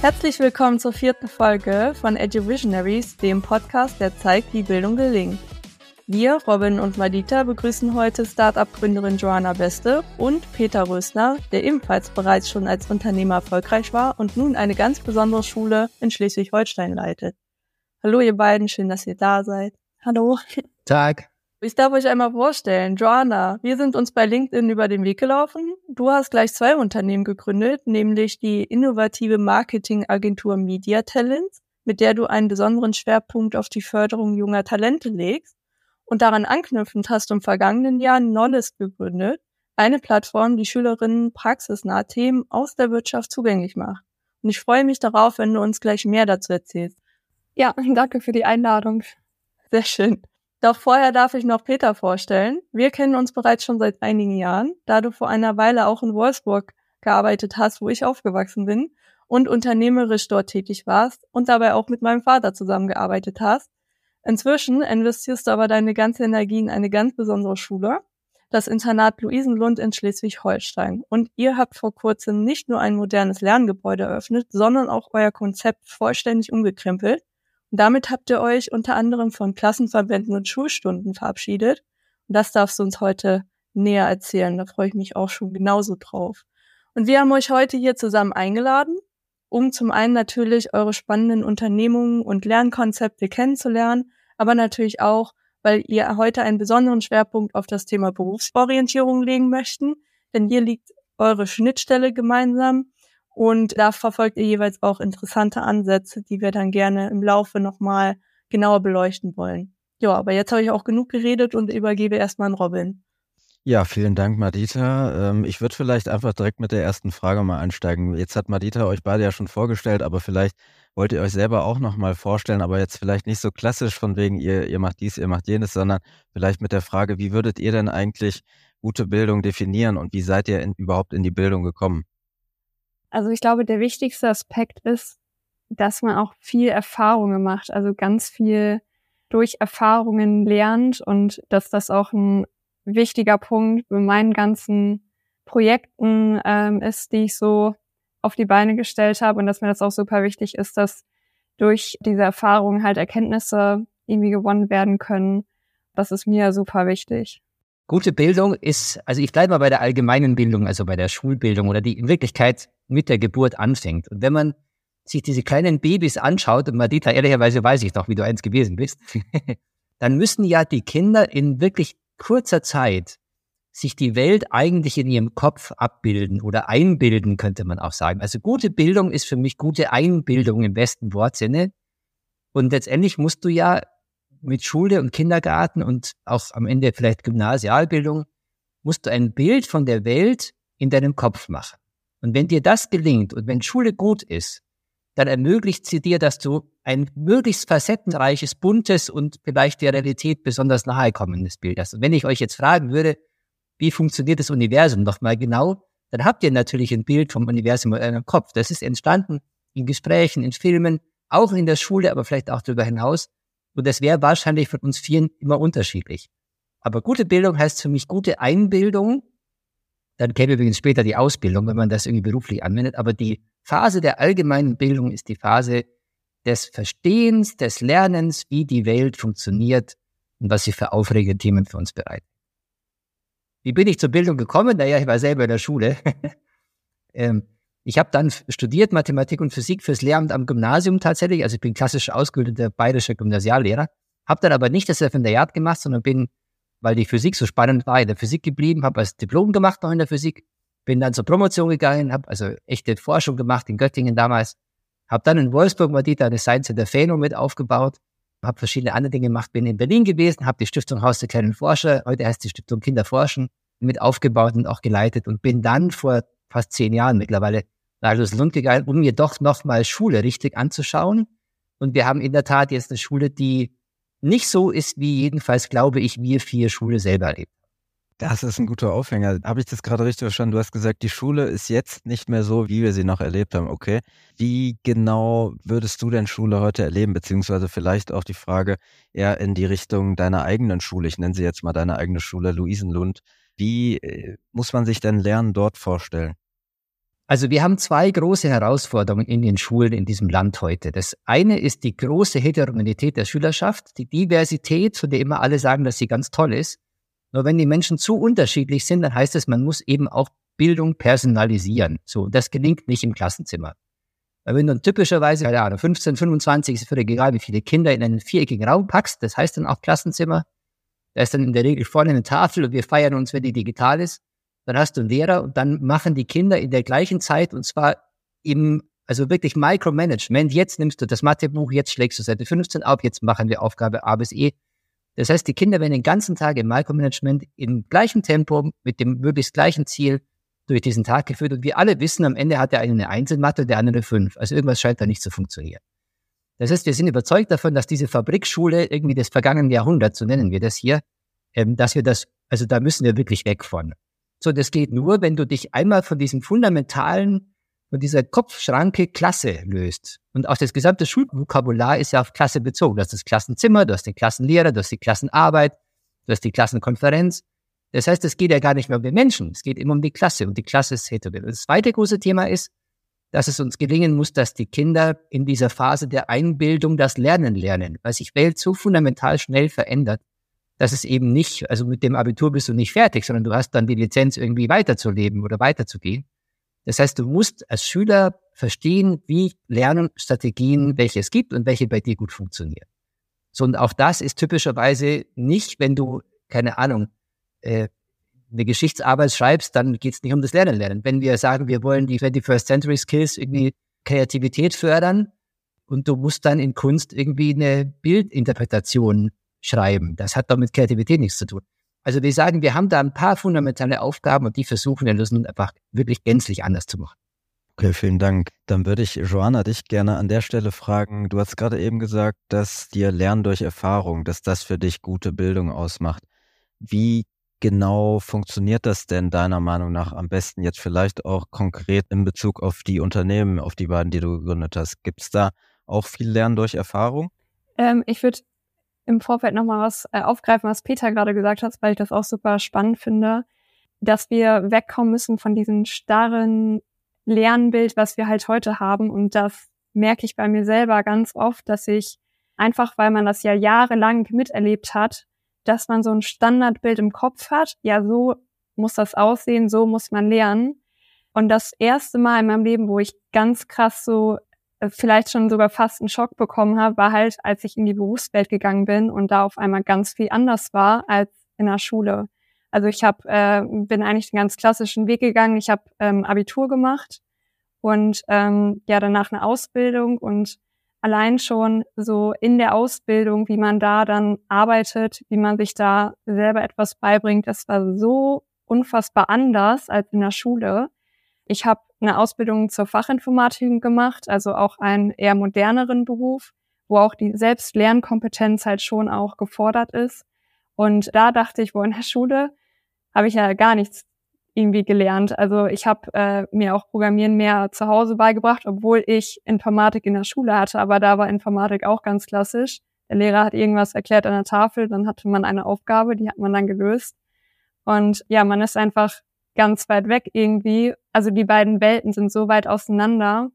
Herzlich willkommen zur vierten Folge von EduVisionaries, dem Podcast, der zeigt, wie Bildung gelingt. Wir, Robin und Madita, begrüßen heute Startup-Gründerin Joanna Beste und Peter Rösner, der ebenfalls bereits schon als Unternehmer erfolgreich war und nun eine ganz besondere Schule in Schleswig-Holstein leitet. Hallo ihr beiden, schön, dass ihr da seid. Hallo. Tag. Ich darf euch einmal vorstellen, Joanna, wir sind uns bei LinkedIn über den Weg gelaufen. Du hast gleich zwei Unternehmen gegründet, nämlich die innovative Marketingagentur Media Talents, mit der du einen besonderen Schwerpunkt auf die Förderung junger Talente legst und daran anknüpfend hast du im vergangenen Jahr Knowledge gegründet, eine Plattform, die Schülerinnen praxisnahe Themen aus der Wirtschaft zugänglich macht. Und ich freue mich darauf, wenn du uns gleich mehr dazu erzählst. Ja, danke für die Einladung. Sehr schön. Doch vorher darf ich noch Peter vorstellen. Wir kennen uns bereits schon seit einigen Jahren, da du vor einer Weile auch in Wolfsburg gearbeitet hast, wo ich aufgewachsen bin und unternehmerisch dort tätig warst und dabei auch mit meinem Vater zusammengearbeitet hast. Inzwischen investierst du aber deine ganze Energie in eine ganz besondere Schule, das Internat Luisenlund in Schleswig-Holstein. Und ihr habt vor kurzem nicht nur ein modernes Lerngebäude eröffnet, sondern auch euer Konzept vollständig umgekrempelt. Und damit habt ihr euch unter anderem von Klassenverbänden und Schulstunden verabschiedet. Und das darfst du uns heute näher erzählen. Da freue ich mich auch schon genauso drauf. Und wir haben euch heute hier zusammen eingeladen, um zum einen natürlich eure spannenden Unternehmungen und Lernkonzepte kennenzulernen, aber natürlich auch, weil ihr heute einen besonderen Schwerpunkt auf das Thema Berufsorientierung legen möchten, denn hier liegt eure Schnittstelle gemeinsam und da verfolgt ihr jeweils auch interessante Ansätze, die wir dann gerne im Laufe nochmal genauer beleuchten wollen. Ja, aber jetzt habe ich auch genug geredet und übergebe erstmal an Robin. Ja, vielen Dank, Madita. Ähm, ich würde vielleicht einfach direkt mit der ersten Frage mal einsteigen. Jetzt hat Madita euch beide ja schon vorgestellt, aber vielleicht wollt ihr euch selber auch nochmal vorstellen, aber jetzt vielleicht nicht so klassisch von wegen, ihr, ihr macht dies, ihr macht jenes, sondern vielleicht mit der Frage, wie würdet ihr denn eigentlich gute Bildung definieren und wie seid ihr in, überhaupt in die Bildung gekommen? Also ich glaube, der wichtigste Aspekt ist, dass man auch viel Erfahrungen macht, also ganz viel durch Erfahrungen lernt und dass das auch ein wichtiger Punkt bei meinen ganzen Projekten ähm, ist, die ich so auf die Beine gestellt habe und dass mir das auch super wichtig ist, dass durch diese Erfahrungen halt Erkenntnisse irgendwie gewonnen werden können. Das ist mir super wichtig. Gute Bildung ist, also ich bleibe mal bei der allgemeinen Bildung, also bei der Schulbildung oder die in Wirklichkeit mit der Geburt anfängt. Und wenn man sich diese kleinen Babys anschaut, und Madita, ehrlicherweise weiß ich doch, wie du eins gewesen bist, dann müssen ja die Kinder in wirklich kurzer Zeit sich die Welt eigentlich in ihrem Kopf abbilden oder einbilden, könnte man auch sagen. Also gute Bildung ist für mich gute Einbildung im besten Wortsinne. Und letztendlich musst du ja mit Schule und Kindergarten und auch am Ende vielleicht Gymnasialbildung, musst du ein Bild von der Welt in deinem Kopf machen. Und wenn dir das gelingt und wenn Schule gut ist, dann ermöglicht sie dir, dass du ein möglichst facettenreiches, buntes und vielleicht der Realität besonders nahe kommendes Bild hast. Und wenn ich euch jetzt fragen würde, wie funktioniert das Universum nochmal genau, dann habt ihr natürlich ein Bild vom Universum in eurem Kopf. Das ist entstanden in Gesprächen, in Filmen, auch in der Schule, aber vielleicht auch darüber hinaus. Und das wäre wahrscheinlich von uns vielen immer unterschiedlich. Aber gute Bildung heißt für mich gute Einbildung. Dann käme übrigens später die Ausbildung, wenn man das irgendwie beruflich anwendet. Aber die Phase der allgemeinen Bildung ist die Phase des Verstehens, des Lernens, wie die Welt funktioniert und was sie für aufregende Themen für uns bereitet. Wie bin ich zur Bildung gekommen? Naja, ich war selber in der Schule. ähm, ich habe dann studiert Mathematik und Physik fürs Lehramt am Gymnasium tatsächlich. Also ich bin klassisch ausgebildeter bayerischer Gymnasiallehrer. Habe dann aber nicht das Referendariat gemacht, sondern bin, weil die Physik so spannend war, in der Physik geblieben, habe als Diplom gemacht noch in der Physik, bin dann zur Promotion gegangen, habe also echte Forschung gemacht in Göttingen damals, habe dann in Wolfsburg mal die eine Science Center Feno mit aufgebaut, habe verschiedene andere Dinge gemacht, bin in Berlin gewesen, habe die Stiftung Haus der kleinen Forscher, heute heißt die Stiftung Kinder forschen, mit aufgebaut und auch geleitet und bin dann vor fast zehn Jahren mittlerweile nach Lund gegangen, um mir doch nochmal Schule richtig anzuschauen. Und wir haben in der Tat jetzt eine Schule, die nicht so ist, wie jedenfalls, glaube ich, wir vier Schule selber erlebt. Das ist ein guter Aufhänger. Habe ich das gerade richtig verstanden? Du hast gesagt, die Schule ist jetzt nicht mehr so, wie wir sie noch erlebt haben. Okay. Wie genau würdest du denn Schule heute erleben? Beziehungsweise vielleicht auch die Frage eher in die Richtung deiner eigenen Schule. Ich nenne sie jetzt mal deine eigene Schule, Luisenlund. Wie äh, muss man sich denn Lernen dort vorstellen? Also wir haben zwei große Herausforderungen in den Schulen in diesem Land heute. Das eine ist die große Heterogenität der Schülerschaft, die Diversität, von der immer alle sagen, dass sie ganz toll ist. Nur wenn die Menschen zu unterschiedlich sind, dann heißt es, man muss eben auch Bildung personalisieren. So, das gelingt nicht im Klassenzimmer. Weil wenn du typischerweise, keine Ahnung, 15, 25, ist völlig egal, wie viele Kinder in einen viereckigen Raum packst, das heißt dann auch Klassenzimmer, da ist dann in der Regel vorne eine Tafel und wir feiern uns, wenn die digital ist dann hast du einen Lehrer und dann machen die Kinder in der gleichen Zeit und zwar im, also wirklich Micromanagement. Jetzt nimmst du das Mathebuch, jetzt schlägst du Seite 15 auf, jetzt machen wir Aufgabe A bis E. Das heißt, die Kinder werden den ganzen Tag im Micromanagement im gleichen Tempo mit dem möglichst gleichen Ziel durch diesen Tag geführt. Und wir alle wissen, am Ende hat der eine eine Eins in Mathe, der andere Fünf. Also irgendwas scheint da nicht zu funktionieren. Das heißt, wir sind überzeugt davon, dass diese Fabrikschule irgendwie des vergangenen Jahrhunderts, so nennen wir das hier, ähm, dass wir das, also da müssen wir wirklich weg von. So, das geht nur, wenn du dich einmal von diesem fundamentalen, von dieser Kopfschranke Klasse löst. Und auch das gesamte Schulvokabular ist ja auf Klasse bezogen. Du hast das Klassenzimmer, du hast den Klassenlehrer, du hast die Klassenarbeit, du hast die Klassenkonferenz. Das heißt, es geht ja gar nicht mehr um den Menschen, es geht immer um die Klasse und die Klasse ist heterogen. Das zweite große Thema ist, dass es uns gelingen muss, dass die Kinder in dieser Phase der Einbildung das Lernen lernen, weil sich Welt so fundamental schnell verändert, dass es eben nicht, also mit dem Abitur bist du nicht fertig, sondern du hast dann die Lizenz irgendwie weiterzuleben oder weiterzugehen. Das heißt, du musst als Schüler verstehen, wie Lernstrategien, welche es gibt und welche bei dir gut funktionieren. So, und auch das ist typischerweise nicht, wenn du, keine Ahnung, äh, eine Geschichtsarbeit schreibst, dann geht es nicht um das Lernen lernen. Wenn wir sagen, wir wollen die 21st Century Skills irgendwie Kreativität fördern und du musst dann in Kunst irgendwie eine Bildinterpretation schreiben. Das hat doch mit Kreativität nichts zu tun. Also wir sagen, wir haben da ein paar fundamentale Aufgaben und die versuchen wir lösen einfach wirklich gänzlich anders zu machen. Okay, vielen Dank. Dann würde ich, Joanna, dich gerne an der Stelle fragen. Du hast gerade eben gesagt, dass dir Lernen durch Erfahrung, dass das für dich gute Bildung ausmacht. Wie genau funktioniert das denn deiner Meinung nach am besten jetzt vielleicht auch konkret in Bezug auf die Unternehmen, auf die beiden, die du gegründet hast? Gibt es da auch viel Lernen durch Erfahrung? Ähm, ich würde im Vorfeld nochmal was äh, aufgreifen, was Peter gerade gesagt hat, weil ich das auch super spannend finde, dass wir wegkommen müssen von diesem starren Lernbild, was wir halt heute haben. Und das merke ich bei mir selber ganz oft, dass ich einfach, weil man das ja jahrelang miterlebt hat, dass man so ein Standardbild im Kopf hat. Ja, so muss das aussehen, so muss man lernen. Und das erste Mal in meinem Leben, wo ich ganz krass so vielleicht schon sogar fast einen Schock bekommen habe, war halt, als ich in die Berufswelt gegangen bin und da auf einmal ganz viel anders war als in der Schule. Also ich hab, äh, bin eigentlich den ganz klassischen Weg gegangen. Ich habe ähm, Abitur gemacht und ähm, ja danach eine Ausbildung und allein schon so in der Ausbildung, wie man da dann arbeitet, wie man sich da selber etwas beibringt, das war so unfassbar anders als in der Schule. Ich habe eine Ausbildung zur Fachinformatik gemacht, also auch einen eher moderneren Beruf, wo auch die Selbstlernkompetenz halt schon auch gefordert ist. Und da dachte ich, wo in der Schule habe ich ja gar nichts irgendwie gelernt. Also ich habe äh, mir auch Programmieren mehr zu Hause beigebracht, obwohl ich Informatik in der Schule hatte, aber da war Informatik auch ganz klassisch. Der Lehrer hat irgendwas erklärt an der Tafel, dann hatte man eine Aufgabe, die hat man dann gelöst. Und ja, man ist einfach ganz weit weg irgendwie. Also die beiden Welten sind so weit auseinander.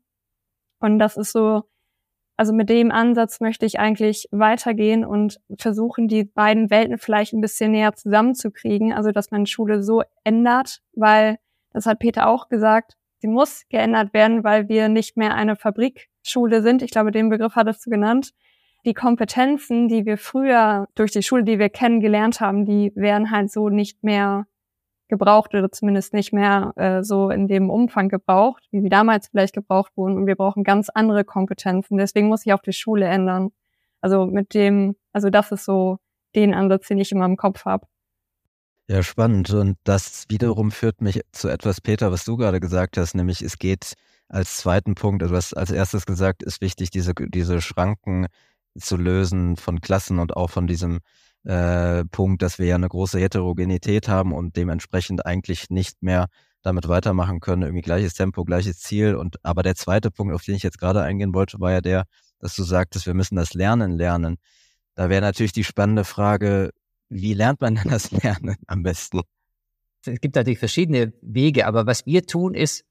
Und das ist so, also mit dem Ansatz möchte ich eigentlich weitergehen und versuchen, die beiden Welten vielleicht ein bisschen näher zusammenzukriegen. Also, dass man Schule so ändert, weil, das hat Peter auch gesagt, sie muss geändert werden, weil wir nicht mehr eine Fabrikschule sind. Ich glaube, den Begriff hattest du genannt. Die Kompetenzen, die wir früher durch die Schule, die wir kennengelernt haben, die werden halt so nicht mehr gebraucht oder zumindest nicht mehr äh, so in dem Umfang gebraucht, wie sie damals vielleicht gebraucht wurden. Und wir brauchen ganz andere Kompetenzen. Deswegen muss ich auch die Schule ändern. Also mit dem, also das ist so den Ansatz, den ich in meinem Kopf habe. Ja, spannend. Und das wiederum führt mich zu etwas, Peter, was du gerade gesagt hast, nämlich es geht als zweiten Punkt, also hast als erstes gesagt, ist wichtig, diese, diese Schranken zu lösen von Klassen und auch von diesem äh, Punkt, dass wir ja eine große Heterogenität haben und dementsprechend eigentlich nicht mehr damit weitermachen können, irgendwie gleiches Tempo, gleiches Ziel. Und aber der zweite Punkt, auf den ich jetzt gerade eingehen wollte, war ja der, dass du sagtest, wir müssen das Lernen lernen. Da wäre natürlich die spannende Frage, wie lernt man denn das Lernen am besten? Es gibt natürlich verschiedene Wege, aber was wir tun ist,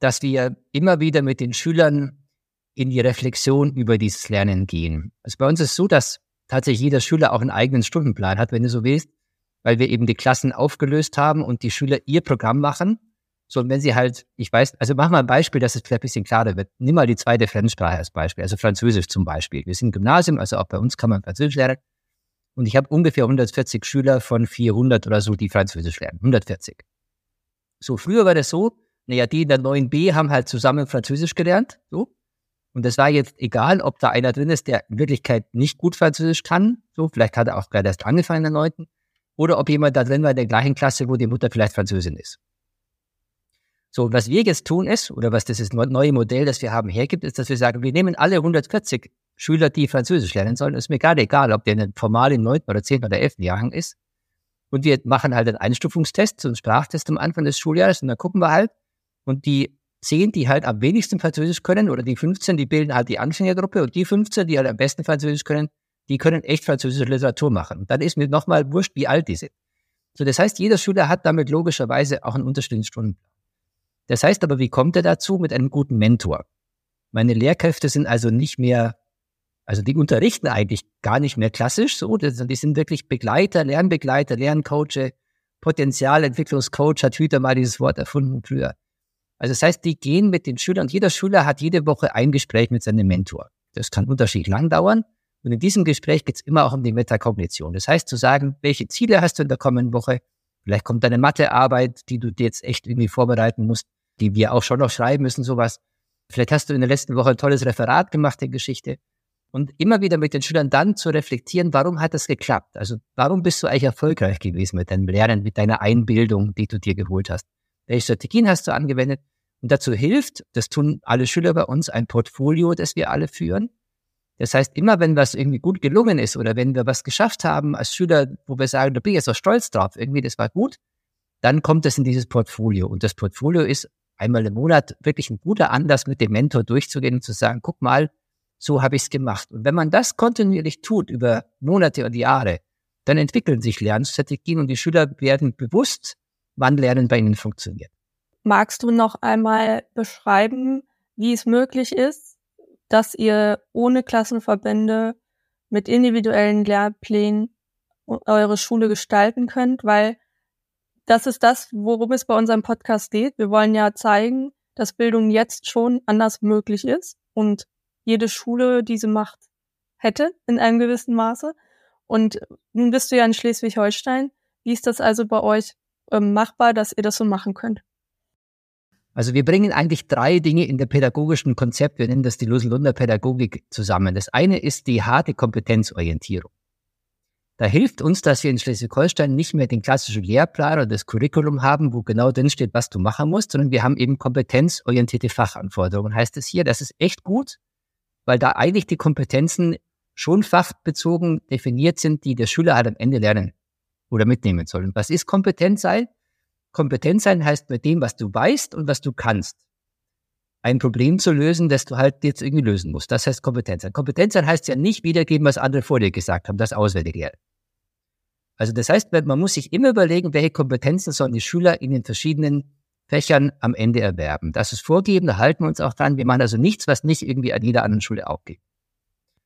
dass wir immer wieder mit den Schülern in die Reflexion über dieses Lernen gehen. Also bei uns ist es so, dass tatsächlich jeder Schüler auch einen eigenen Stundenplan hat, wenn du so willst, weil wir eben die Klassen aufgelöst haben und die Schüler ihr Programm machen. So, und wenn sie halt, ich weiß, also mach mal ein Beispiel, dass es vielleicht ein bisschen klarer wird. Nimm mal die zweite Fremdsprache als Beispiel, also Französisch zum Beispiel. Wir sind Gymnasium, also auch bei uns kann man Französisch lernen. Und ich habe ungefähr 140 Schüler von 400 oder so, die Französisch lernen. 140. So, früher war das so, naja, die in der 9b haben halt zusammen Französisch gelernt, so. Und das war jetzt egal, ob da einer drin ist, der in Wirklichkeit nicht gut Französisch kann, so, vielleicht hat er auch gerade erst angefangen in der 9. Oder ob jemand da drin war in der gleichen Klasse, wo die Mutter vielleicht Französin ist. So, was wir jetzt tun ist, oder was das neue Modell, das wir haben, hergibt, ist, dass wir sagen, wir nehmen alle 140 Schüler, die Französisch lernen sollen. ist mir gerade egal, ob der formal im 9. oder 10. oder 11. Jahrgang ist. Und wir machen halt einen Einstufungstest, so einen Sprachtest am Anfang des Schuljahres und dann gucken wir halt. Und die 10, die halt am wenigsten Französisch können, oder die 15, die bilden halt die Anfängergruppe und die 15, die halt am besten Französisch können, die können echt französische Literatur machen. Und dann ist mir nochmal wurscht, wie alt die sind. So, das heißt, jeder Schüler hat damit logischerweise auch einen unterschiedlichen Stundenplan. Das heißt aber, wie kommt er dazu? Mit einem guten Mentor. Meine Lehrkräfte sind also nicht mehr, also die unterrichten eigentlich gar nicht mehr klassisch so, die sind wirklich Begleiter, Lernbegleiter, Lerncoach, Potenzialentwicklungscoach, hat Hüter mal dieses Wort erfunden früher. Also das heißt, die gehen mit den Schülern und jeder Schüler hat jede Woche ein Gespräch mit seinem Mentor. Das kann unterschiedlich lang dauern. Und in diesem Gespräch geht es immer auch um die Metakognition. Das heißt zu sagen, welche Ziele hast du in der kommenden Woche? Vielleicht kommt deine Mathearbeit, die du dir jetzt echt irgendwie vorbereiten musst, die wir auch schon noch schreiben müssen, sowas. Vielleicht hast du in der letzten Woche ein tolles Referat gemacht der Geschichte. Und immer wieder mit den Schülern dann zu reflektieren, warum hat das geklappt? Also warum bist du eigentlich erfolgreich gewesen mit deinem Lernen, mit deiner Einbildung, die du dir geholt hast? Welche Strategien hast du angewendet? Und dazu hilft, das tun alle Schüler bei uns, ein Portfolio, das wir alle führen. Das heißt, immer wenn was irgendwie gut gelungen ist oder wenn wir was geschafft haben als Schüler, wo wir sagen, da bin ich jetzt auch stolz drauf, irgendwie, das war gut, dann kommt es in dieses Portfolio. Und das Portfolio ist einmal im Monat wirklich ein guter Anlass, mit dem Mentor durchzugehen und zu sagen, guck mal, so habe ich es gemacht. Und wenn man das kontinuierlich tut über Monate und Jahre, dann entwickeln sich Lernstrategien und die Schüler werden bewusst, wann Lernen bei ihnen funktioniert. Magst du noch einmal beschreiben, wie es möglich ist, dass ihr ohne Klassenverbände mit individuellen Lehrplänen eure Schule gestalten könnt? Weil das ist das, worum es bei unserem Podcast geht. Wir wollen ja zeigen, dass Bildung jetzt schon anders möglich ist und jede Schule diese Macht hätte in einem gewissen Maße. Und nun bist du ja in Schleswig-Holstein. Wie ist das also bei euch ähm, machbar, dass ihr das so machen könnt? Also wir bringen eigentlich drei Dinge in der pädagogischen Konzept, wir nennen das die Lusenlunder Pädagogik zusammen. Das eine ist die harte Kompetenzorientierung. Da hilft uns, dass wir in Schleswig-Holstein nicht mehr den klassischen Lehrplan oder das Curriculum haben, wo genau drin steht, was du machen musst, sondern wir haben eben kompetenzorientierte Fachanforderungen. Heißt es hier, das ist echt gut, weil da eigentlich die Kompetenzen schon fachbezogen definiert sind, die der Schüler halt am Ende lernen oder mitnehmen soll. Und was ist Kompetenz sein? Kompetenz sein heißt mit dem, was du weißt und was du kannst, ein Problem zu lösen, das du halt jetzt irgendwie lösen musst. Das heißt Kompetenz sein. Kompetenz sein heißt ja nicht wiedergeben, was andere vor dir gesagt haben, das auswendig lernen. Also das heißt, man muss sich immer überlegen, welche Kompetenzen sollen die Schüler in den verschiedenen Fächern am Ende erwerben. Das ist vorgeben, da halten wir uns auch dran. Wir machen also nichts, was nicht irgendwie an jeder anderen Schule auch geht.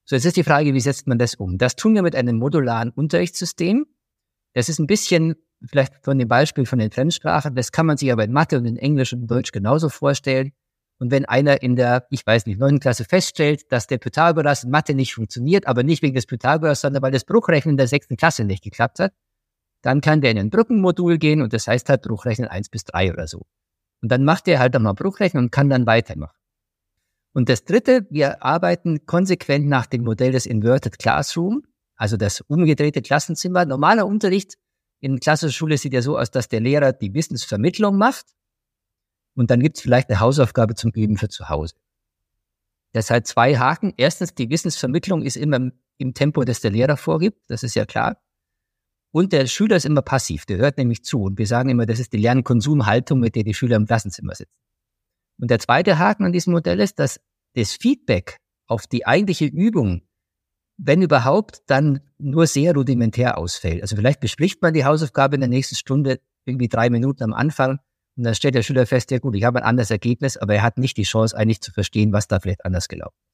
So, jetzt ist die Frage, wie setzt man das um? Das tun wir mit einem modularen Unterrichtssystem. Das ist ein bisschen vielleicht von dem Beispiel von den Fremdsprachen. Das kann man sich aber in Mathe und in Englisch und in Deutsch genauso vorstellen. Und wenn einer in der, ich weiß nicht, neunten Klasse feststellt, dass der Pythagoras in Mathe nicht funktioniert, aber nicht wegen des Pythagoras, sondern weil das Bruchrechnen der sechsten Klasse nicht geklappt hat, dann kann der in ein Brückenmodul gehen und das heißt halt Bruchrechnen eins bis drei oder so. Und dann macht er halt einmal Bruchrechnen und kann dann weitermachen. Und das dritte, wir arbeiten konsequent nach dem Modell des Inverted Classroom, also das umgedrehte Klassenzimmer. Normaler Unterricht in klassischer Schule sieht ja so aus, dass der Lehrer die Wissensvermittlung macht und dann gibt es vielleicht eine Hausaufgabe zum Üben für zu Hause. Das hat zwei Haken. Erstens, die Wissensvermittlung ist immer im Tempo, das der Lehrer vorgibt, das ist ja klar. Und der Schüler ist immer passiv, der hört nämlich zu. Und wir sagen immer, das ist die Lernkonsumhaltung, mit der die Schüler im Klassenzimmer sitzen. Und der zweite Haken an diesem Modell ist, dass das Feedback auf die eigentliche Übung wenn überhaupt, dann nur sehr rudimentär ausfällt. Also vielleicht bespricht man die Hausaufgabe in der nächsten Stunde irgendwie drei Minuten am Anfang Und dann stellt der Schüler fest, ja gut, ich habe ein anderes Ergebnis, aber er hat nicht die Chance, eigentlich zu verstehen, was da vielleicht anders gelaufen ist.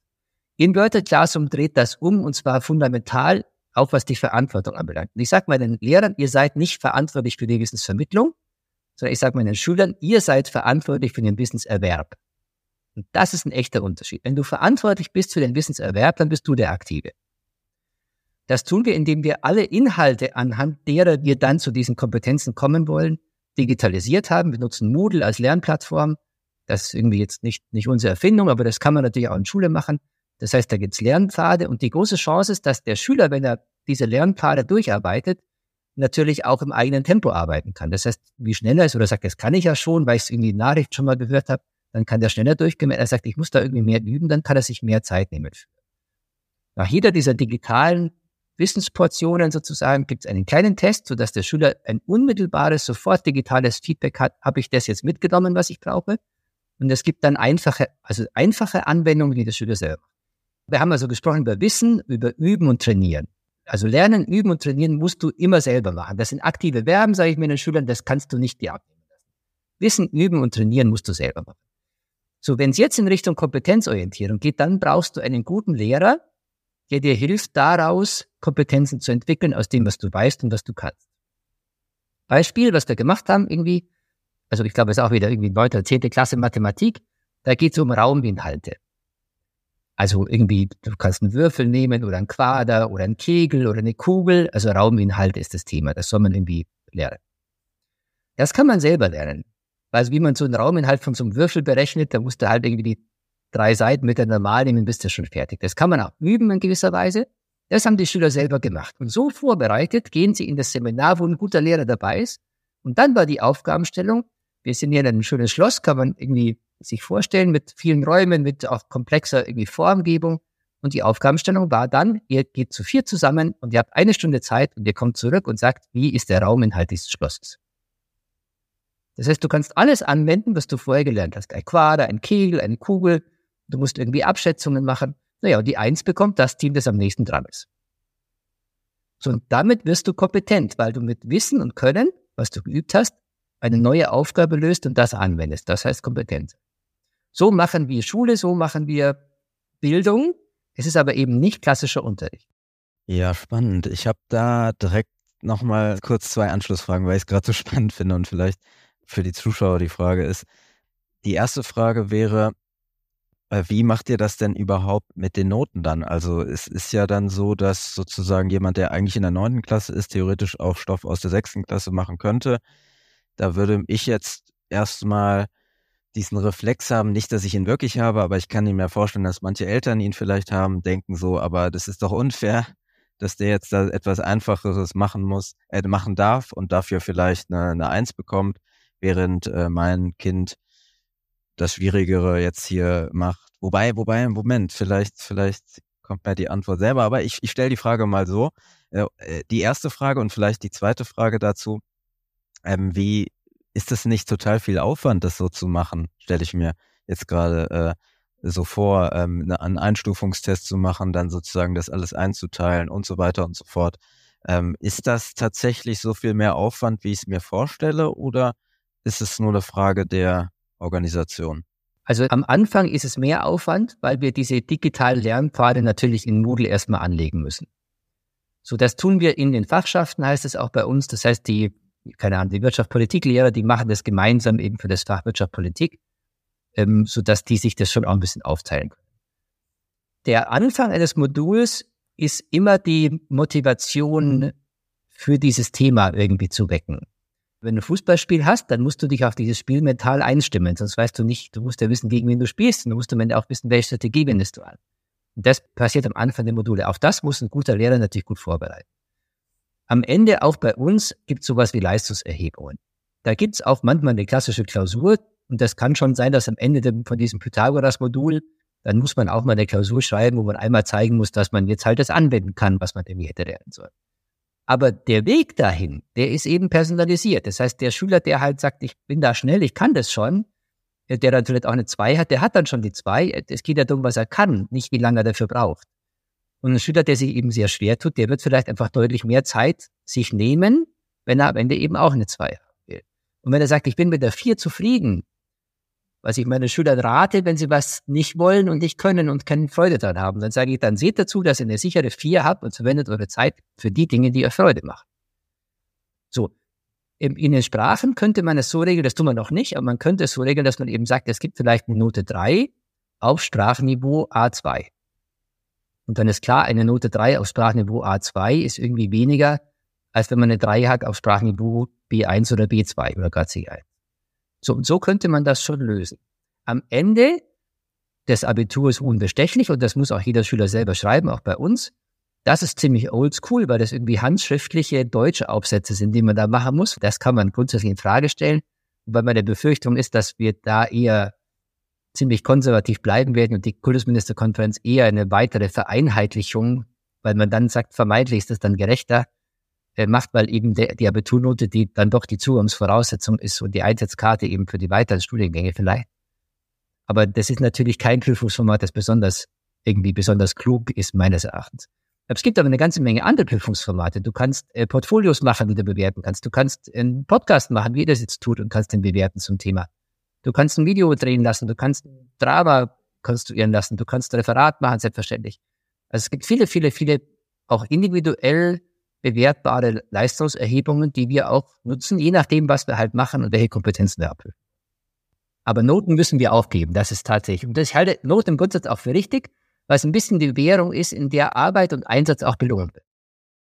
Inverted Classroom dreht das um und zwar fundamental, auch was die Verantwortung anbelangt. Und ich sage meinen Lehrern, ihr seid nicht verantwortlich für die Wissensvermittlung, sondern ich sage meinen Schülern, ihr seid verantwortlich für den Wissenserwerb. Und das ist ein echter Unterschied. Wenn du verantwortlich bist für den Wissenserwerb, dann bist du der Aktive. Das tun wir, indem wir alle Inhalte, anhand derer wir dann zu diesen Kompetenzen kommen wollen, digitalisiert haben. Wir nutzen Moodle als Lernplattform. Das ist irgendwie jetzt nicht, nicht unsere Erfindung, aber das kann man natürlich auch in Schule machen. Das heißt, da gibt's Lernpfade und die große Chance ist, dass der Schüler, wenn er diese Lernpfade durcharbeitet, natürlich auch im eigenen Tempo arbeiten kann. Das heißt, wie schneller er ist oder sagt, das kann ich ja schon, weil ich es irgendwie in Nachricht schon mal gehört habe, dann kann der schneller durchgehen. Wenn er sagt, ich muss da irgendwie mehr üben, dann kann er sich mehr Zeit nehmen. Nach jeder dieser digitalen Wissensportionen sozusagen gibt es einen kleinen Test, sodass der Schüler ein unmittelbares, sofort digitales Feedback hat. Habe ich das jetzt mitgenommen, was ich brauche? Und es gibt dann einfache, also einfache Anwendungen, die der Schüler selber. Wir haben also gesprochen über Wissen, über Üben und Trainieren. Also Lernen, Üben und Trainieren musst du immer selber machen. Das sind aktive Verben, sage ich mir den Schülern, das kannst du nicht dir abnehmen lassen. Wissen, Üben und Trainieren musst du selber machen. So, wenn es jetzt in Richtung Kompetenzorientierung geht, dann brauchst du einen guten Lehrer, der dir hilft, daraus Kompetenzen zu entwickeln aus dem, was du weißt und was du kannst. Beispiel, was wir gemacht haben, irgendwie, also ich glaube, es ist auch wieder irgendwie 9. oder 10. Klasse Mathematik, da geht es um Rauminhalte. Also irgendwie, du kannst einen Würfel nehmen oder einen Quader oder einen Kegel oder eine Kugel. Also Rauminhalte ist das Thema. Das soll man irgendwie lernen. Das kann man selber lernen. Also wie man so einen Rauminhalt von so einem Würfel berechnet, da musst du halt irgendwie die drei Seiten mit der Normal nehmen, bist du schon fertig. Das kann man auch üben in gewisser Weise. Das haben die Schüler selber gemacht. Und so vorbereitet gehen sie in das Seminar, wo ein guter Lehrer dabei ist. Und dann war die Aufgabenstellung, wir sind hier in einem schönen Schloss, kann man irgendwie sich vorstellen, mit vielen Räumen, mit auch komplexer irgendwie Formgebung. Und die Aufgabenstellung war dann, ihr geht zu vier zusammen und ihr habt eine Stunde Zeit und ihr kommt zurück und sagt, wie ist der Rauminhalt dieses Schlosses? Das heißt, du kannst alles anwenden, was du vorher gelernt hast. Ein Quader, ein Kegel, eine Kugel. Du musst irgendwie Abschätzungen machen. Naja, und die Eins bekommt das Team, das am nächsten dran ist. So, und damit wirst du kompetent, weil du mit Wissen und Können, was du geübt hast, eine neue Aufgabe löst und das anwendest. Das heißt Kompetenz. So machen wir Schule, so machen wir Bildung. Es ist aber eben nicht klassischer Unterricht. Ja, spannend. Ich habe da direkt nochmal kurz zwei Anschlussfragen, weil ich es gerade so spannend finde und vielleicht für die Zuschauer die Frage ist. Die erste Frage wäre, wie macht ihr das denn überhaupt mit den Noten dann? Also es ist ja dann so, dass sozusagen jemand, der eigentlich in der neunten Klasse ist, theoretisch auch Stoff aus der sechsten Klasse machen könnte. Da würde ich jetzt erstmal diesen Reflex haben, nicht, dass ich ihn wirklich habe, aber ich kann mir vorstellen, dass manche Eltern ihn vielleicht haben, denken so, aber das ist doch unfair, dass der jetzt da etwas Einfacheres machen muss, äh, machen darf und dafür vielleicht eine, eine Eins bekommt, während äh, mein Kind das Schwierigere jetzt hier macht. Wobei, wobei, Moment, vielleicht, vielleicht kommt mir die Antwort selber, aber ich, ich stelle die Frage mal so. Äh, äh, die erste Frage und vielleicht die zweite Frage dazu. Ähm, wie ist das nicht total viel Aufwand, das so zu machen? Stelle ich mir jetzt gerade äh, so vor, ähm, ne, einen Einstufungstest zu machen, dann sozusagen das alles einzuteilen und so weiter und so fort. Ähm, ist das tatsächlich so viel mehr Aufwand, wie ich es mir vorstelle, oder ist es nur eine Frage der Organisation? Also am Anfang ist es mehr Aufwand, weil wir diese digitalen Lernpfade natürlich in Moodle erstmal anlegen müssen. So, das tun wir in den Fachschaften, heißt es auch bei uns. Das heißt, die, keine Ahnung, die Wirtschaftspolitiklehrer, die machen das gemeinsam eben für das Fach Wirtschaftspolitik, ähm, so dass die sich das schon auch ein bisschen aufteilen können. Der Anfang eines Moduls ist immer die Motivation für dieses Thema irgendwie zu wecken. Wenn du ein Fußballspiel hast, dann musst du dich auf dieses Spiel mental einstimmen, sonst weißt du nicht, du musst ja wissen, gegen wen du spielst und du musst am Ende auch wissen, welche Strategie wendest du an. Und das passiert am Anfang der Module. Auf das muss ein guter Lehrer natürlich gut vorbereiten. Am Ende, auch bei uns, gibt es sowas wie Leistungserhebungen. Da gibt es auch manchmal eine klassische Klausur und das kann schon sein, dass am Ende von diesem Pythagoras-Modul, dann muss man auch mal eine Klausur schreiben, wo man einmal zeigen muss, dass man jetzt halt das anwenden kann, was man irgendwie hätte lernen sollen. Aber der Weg dahin, der ist eben personalisiert. Das heißt, der Schüler, der halt sagt, ich bin da schnell, ich kann das schon, der dann vielleicht auch eine zwei hat, der hat dann schon die zwei. Es geht ja darum, was er kann, nicht wie lange er dafür braucht. Und ein Schüler, der sich eben sehr schwer tut, der wird vielleicht einfach deutlich mehr Zeit sich nehmen, wenn er am Ende eben auch eine zwei haben will. Und wenn er sagt, ich bin mit der vier zufrieden, was ich meinen Schülern rate, wenn sie was nicht wollen und nicht können und keine Freude daran haben, dann sage ich, dann seht dazu, dass ihr eine sichere vier habt und verwendet eure Zeit für die Dinge, die euch Freude machen. So. In den Sprachen könnte man es so regeln, das tun wir noch nicht, aber man könnte es so regeln, dass man eben sagt, es gibt vielleicht eine Note drei auf Sprachniveau A2. Und dann ist klar, eine Note 3 auf Sprachniveau A2 ist irgendwie weniger, als wenn man eine 3 hat auf Sprachniveau B1 oder B2 oder gar C1. So, und so könnte man das schon lösen. Am Ende des Abiturs unbestechlich, und das muss auch jeder Schüler selber schreiben, auch bei uns, das ist ziemlich oldschool, weil das irgendwie handschriftliche deutsche Aufsätze sind, die man da machen muss. Das kann man grundsätzlich in Frage stellen, weil meine Befürchtung ist, dass wir da eher ziemlich konservativ bleiben werden und die Kultusministerkonferenz eher eine weitere Vereinheitlichung, weil man dann sagt, vermeintlich ist das dann gerechter, macht, weil eben der, die Abiturnote, die dann doch die Zugangsvoraussetzung ist und die Einsatzkarte eben für die weiteren Studiengänge vielleicht. Aber das ist natürlich kein Prüfungsformat, das besonders irgendwie besonders klug ist, meines Erachtens. Es gibt aber eine ganze Menge andere Prüfungsformate. Du kannst äh, Portfolios machen, die du bewerten kannst. Du kannst einen Podcast machen, wie ihr das jetzt tut, und kannst den bewerten zum Thema. Du kannst ein Video drehen lassen, du kannst ein Drama konstruieren lassen, du kannst ein Referat machen, selbstverständlich. Also es gibt viele, viele, viele auch individuell bewertbare Leistungserhebungen, die wir auch nutzen, je nachdem, was wir halt machen und welche Kompetenzen wir abprüfen. Aber Noten müssen wir aufgeben, das ist tatsächlich. Und ich halte Noten im Grundsatz auch für richtig, weil es ein bisschen die Währung ist, in der Arbeit und Einsatz auch belohnt wird.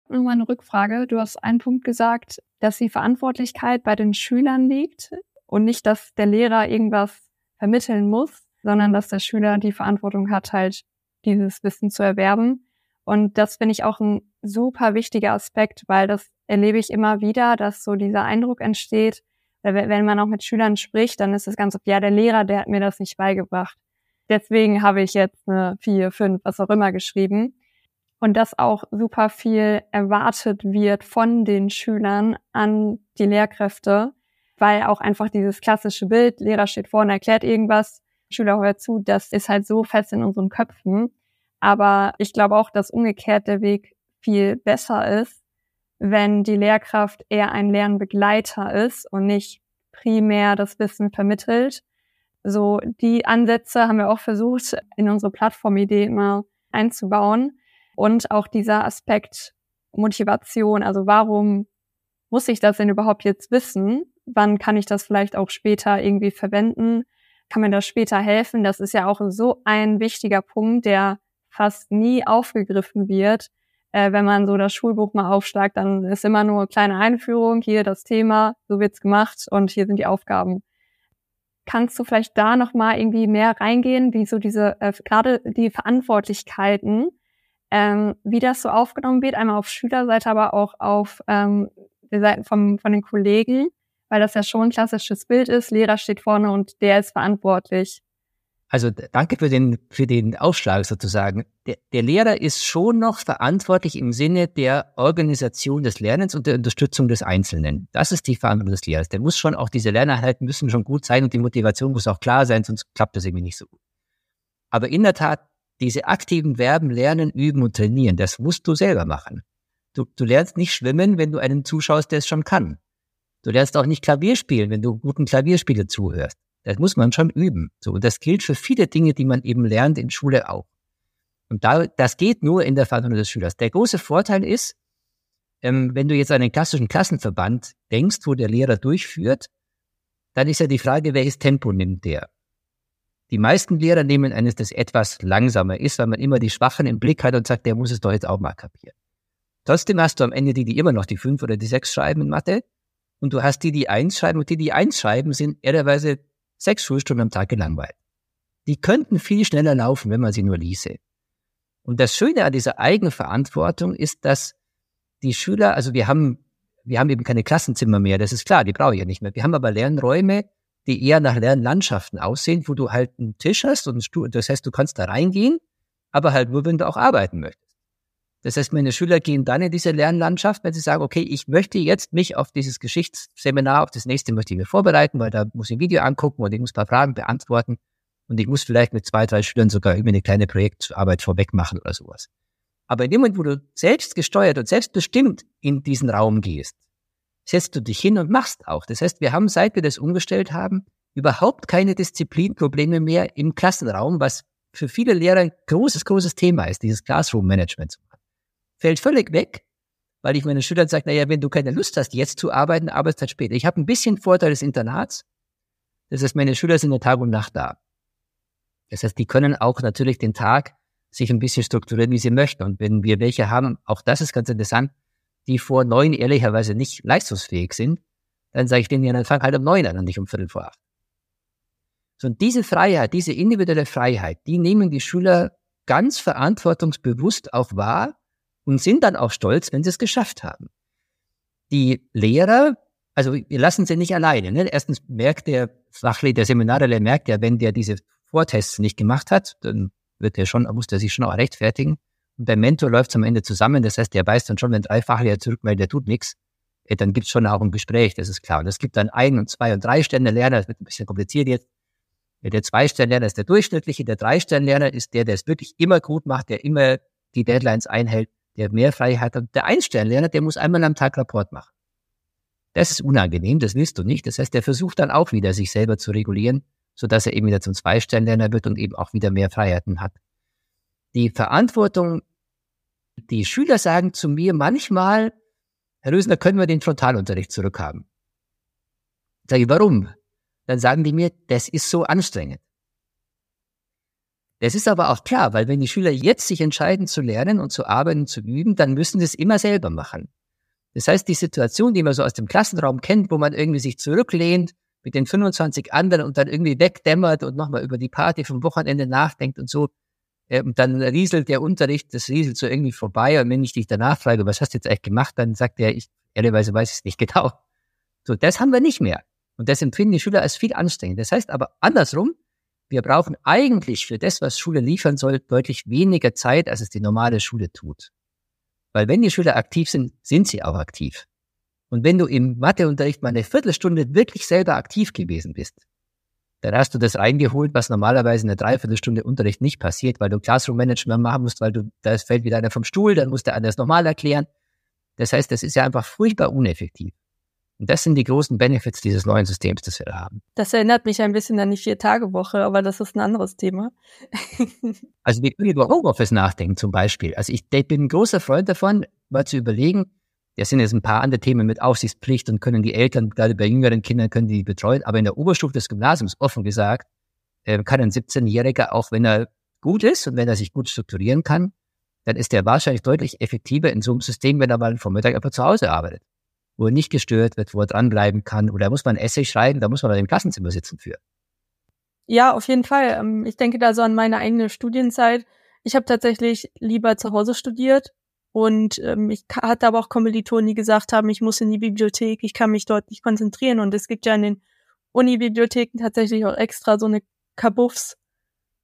Nochmal eine Rückfrage. Du hast einen Punkt gesagt, dass die Verantwortlichkeit bei den Schülern liegt und nicht, dass der Lehrer irgendwas vermitteln muss, sondern dass der Schüler die Verantwortung hat, halt dieses Wissen zu erwerben. Und das finde ich auch ein super wichtiger Aspekt, weil das erlebe ich immer wieder, dass so dieser Eindruck entsteht, wenn man auch mit Schülern spricht, dann ist das ganz oft, ja, der Lehrer, der hat mir das nicht beigebracht. Deswegen habe ich jetzt eine vier, fünf, was auch immer geschrieben. Und dass auch super viel erwartet wird von den Schülern an die Lehrkräfte, weil auch einfach dieses klassische Bild, Lehrer steht vorne, erklärt irgendwas, Schüler hört zu, das ist halt so fest in unseren Köpfen. Aber ich glaube auch, dass umgekehrt der Weg viel besser ist, wenn die Lehrkraft eher ein Lernbegleiter ist und nicht primär das Wissen vermittelt. So die Ansätze haben wir auch versucht, in unsere Plattformidee immer einzubauen. Und auch dieser Aspekt Motivation, also warum muss ich das denn überhaupt jetzt wissen? wann kann ich das vielleicht auch später irgendwie verwenden? Kann mir das später helfen? Das ist ja auch so ein wichtiger Punkt, der fast nie aufgegriffen wird. Äh, wenn man so das Schulbuch mal aufschlagt, dann ist immer nur eine kleine Einführung, hier das Thema, so wird's gemacht und hier sind die Aufgaben. Kannst du vielleicht da noch mal irgendwie mehr reingehen, wie so diese äh, gerade die Verantwortlichkeiten, ähm, wie das so aufgenommen wird, einmal auf Schülerseite, aber auch auf ähm, der Seite vom, von den Kollegen weil das ja schon ein klassisches Bild ist. Lehrer steht vorne und der ist verantwortlich. Also danke für den, für den Aufschlag sozusagen. Der, der Lehrer ist schon noch verantwortlich im Sinne der Organisation des Lernens und der Unterstützung des Einzelnen. Das ist die Verantwortung des Lehrers. Der muss schon auch, diese Lerneinheiten müssen schon gut sein und die Motivation muss auch klar sein, sonst klappt das irgendwie nicht so gut. Aber in der Tat, diese aktiven Verben lernen, üben und trainieren, das musst du selber machen. Du, du lernst nicht schwimmen, wenn du einen zuschaust, der es schon kann. Du lernst auch nicht Klavier spielen, wenn du guten Klavierspieler zuhörst. Das muss man schon üben. So, und das gilt für viele Dinge, die man eben lernt in Schule auch. Und da, das geht nur in der Verantwortung des Schülers. Der große Vorteil ist, ähm, wenn du jetzt an einen klassischen Klassenverband denkst, wo der Lehrer durchführt, dann ist ja die Frage, welches Tempo nimmt der? Die meisten Lehrer nehmen eines, das etwas langsamer ist, weil man immer die Schwachen im Blick hat und sagt, der muss es doch jetzt auch mal kapieren. Trotzdem hast du am Ende die, die immer noch die fünf oder die sechs schreiben in Mathe und du hast die, die eins schreiben und die, die eins schreiben, sind ehrlicherweise sechs Schulstunden am Tag gelangweilt. Die könnten viel schneller laufen, wenn man sie nur ließe. Und das Schöne an dieser Eigenverantwortung ist, dass die Schüler, also wir haben, wir haben eben keine Klassenzimmer mehr, das ist klar, die brauche ich ja nicht mehr. Wir haben aber Lernräume, die eher nach Lernlandschaften aussehen, wo du halt einen Tisch hast und das heißt, du kannst da reingehen, aber halt nur, wenn du auch arbeiten möchtest. Das heißt, meine Schüler gehen dann in diese Lernlandschaft, wenn sie sagen, okay, ich möchte jetzt mich auf dieses Geschichtsseminar, auf das nächste möchte ich mir vorbereiten, weil da muss ich ein Video angucken und ich muss ein paar Fragen beantworten und ich muss vielleicht mit zwei, drei Schülern sogar irgendwie eine kleine Projektarbeit vorweg machen oder sowas. Aber in dem Moment, wo du selbst gesteuert und selbstbestimmt in diesen Raum gehst, setzt du dich hin und machst auch. Das heißt, wir haben, seit wir das umgestellt haben, überhaupt keine Disziplinprobleme mehr im Klassenraum, was für viele Lehrer ein großes, großes Thema ist, dieses Classroom-Management zu machen. Fällt völlig weg, weil ich meinen Schülern sage, naja, wenn du keine Lust hast, jetzt zu arbeiten, arbeitest halt später. Ich habe ein bisschen Vorteil des Internats. Das heißt, meine Schüler sind ja Tag und Nacht da. Das heißt, die können auch natürlich den Tag sich ein bisschen strukturieren, wie sie möchten. Und wenn wir welche haben, auch das ist ganz interessant, die vor neun ehrlicherweise nicht leistungsfähig sind, dann sage ich denen ja, dann fang halt um neun an und nicht um Viertel vor acht. So, und diese Freiheit, diese individuelle Freiheit, die nehmen die Schüler ganz verantwortungsbewusst auch wahr und sind dann auch stolz, wenn sie es geschafft haben. Die Lehrer, also wir lassen sie nicht alleine. Ne? Erstens merkt der Fachlehrer, der Seminarlehrer merkt ja, wenn der diese Vortests nicht gemacht hat, dann wird er schon, muss er sich schon auch rechtfertigen. Und beim Mentor läuft es am Ende zusammen. Das heißt, der weiß dann schon, wenn drei Fachlehrer zurückmelden, der tut nichts, äh, dann gibt es schon auch ein Gespräch, das ist klar. Und es gibt dann ein und zwei und drei Stände Lerner, das wird ein bisschen kompliziert jetzt. Der zwei Sterne Lerner ist der durchschnittliche, der drei Sterne Lerner ist der, der es wirklich immer gut macht, der immer die Deadlines einhält, der mehr Freiheit hat. Der ein Sterne Lerner, der muss einmal am Tag Rapport machen. Das ist unangenehm, das willst du nicht. Das heißt, der versucht dann auch wieder, sich selber zu regulieren, sodass er eben wieder zum zwei Sterne Lerner wird und eben auch wieder mehr Freiheiten hat. Die Verantwortung, die Schüler sagen zu mir manchmal, Herr Rösner, können wir den Frontalunterricht zurückhaben? Sag ich, warum? dann sagen die mir, das ist so anstrengend. Das ist aber auch klar, weil wenn die Schüler jetzt sich entscheiden zu lernen und zu arbeiten, zu üben, dann müssen sie es immer selber machen. Das heißt, die Situation, die man so aus dem Klassenraum kennt, wo man irgendwie sich zurücklehnt mit den 25 anderen und dann irgendwie wegdämmert und nochmal über die Party vom Wochenende nachdenkt und so, äh, und dann rieselt der Unterricht, das rieselt so irgendwie vorbei und wenn ich dich danach frage, was hast du jetzt eigentlich gemacht, dann sagt er, ich ehrlicherweise weiß es nicht genau. So, das haben wir nicht mehr. Und das empfinden die Schüler als viel anstrengend. Das heißt aber andersrum, wir brauchen eigentlich für das, was Schule liefern soll, deutlich weniger Zeit, als es die normale Schule tut. Weil wenn die Schüler aktiv sind, sind sie auch aktiv. Und wenn du im Matheunterricht mal eine Viertelstunde wirklich selber aktiv gewesen bist, dann hast du das eingeholt, was normalerweise in einer Dreiviertelstunde Unterricht nicht passiert, weil du Classroom-Management machen musst, weil du, da fällt wieder einer vom Stuhl, dann muss der das nochmal erklären. Das heißt, das ist ja einfach furchtbar uneffektiv. Und das sind die großen Benefits dieses neuen Systems, das wir da haben. Das erinnert mich ein bisschen an die Vier-Tage-Woche, aber das ist ein anderes Thema. also wir können über Homeoffice nachdenken zum Beispiel. Also ich, ich bin ein großer Freund davon, mal zu überlegen, da sind jetzt ein paar andere Themen mit Aufsichtspflicht und können die Eltern, gerade bei jüngeren Kindern, können die betreuen. Aber in der Oberstufe des Gymnasiums, offen gesagt, äh, kann ein 17-Jähriger, auch wenn er gut ist und wenn er sich gut strukturieren kann, dann ist er wahrscheinlich deutlich effektiver in so einem System, wenn er mal vom Mittag einfach zu Hause arbeitet wo er nicht gestört wird, wo er dranbleiben kann. Oder muss man Essay schreiben, da muss man im Klassenzimmer sitzen für. Ja, auf jeden Fall. Ähm, ich denke da so an meine eigene Studienzeit. Ich habe tatsächlich lieber zu Hause studiert und ähm, ich hatte aber auch Kommilitonen, die gesagt haben, ich muss in die Bibliothek, ich kann mich dort nicht konzentrieren. Und es gibt ja in den Uni-Bibliotheken tatsächlich auch extra so eine Kabuffs,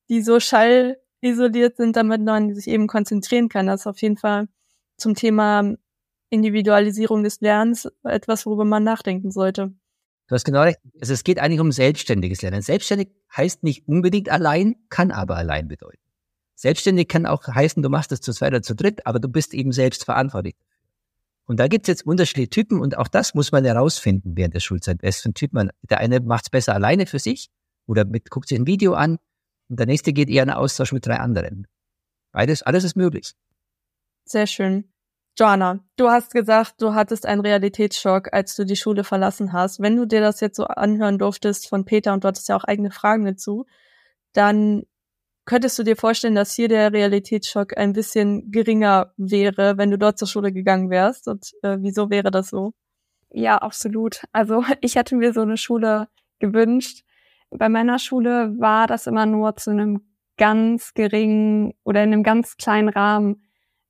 die so schallisoliert sind, damit man sich eben konzentrieren kann. Das ist auf jeden Fall zum Thema Individualisierung des Lernens etwas, worüber man nachdenken sollte. Du hast genau recht. Also es geht eigentlich um selbstständiges Lernen. Selbstständig heißt nicht unbedingt allein, kann aber allein bedeuten. Selbstständig kann auch heißen, du machst es zu zweit oder zu dritt, aber du bist eben selbst verantwortlich. Und da gibt es jetzt unterschiedliche Typen und auch das muss man herausfinden während der Schulzeit. Was für ein Typ man, der eine macht es besser alleine für sich oder mit, guckt sich ein Video an und der nächste geht eher in einen Austausch mit drei anderen. Beides, alles ist möglich. Sehr schön. Joanna, du hast gesagt, du hattest einen Realitätsschock, als du die Schule verlassen hast. Wenn du dir das jetzt so anhören durftest von Peter und du hattest ja auch eigene Fragen dazu, dann könntest du dir vorstellen, dass hier der Realitätsschock ein bisschen geringer wäre, wenn du dort zur Schule gegangen wärst? Und äh, wieso wäre das so? Ja, absolut. Also ich hätte mir so eine Schule gewünscht. Bei meiner Schule war das immer nur zu einem ganz geringen oder in einem ganz kleinen Rahmen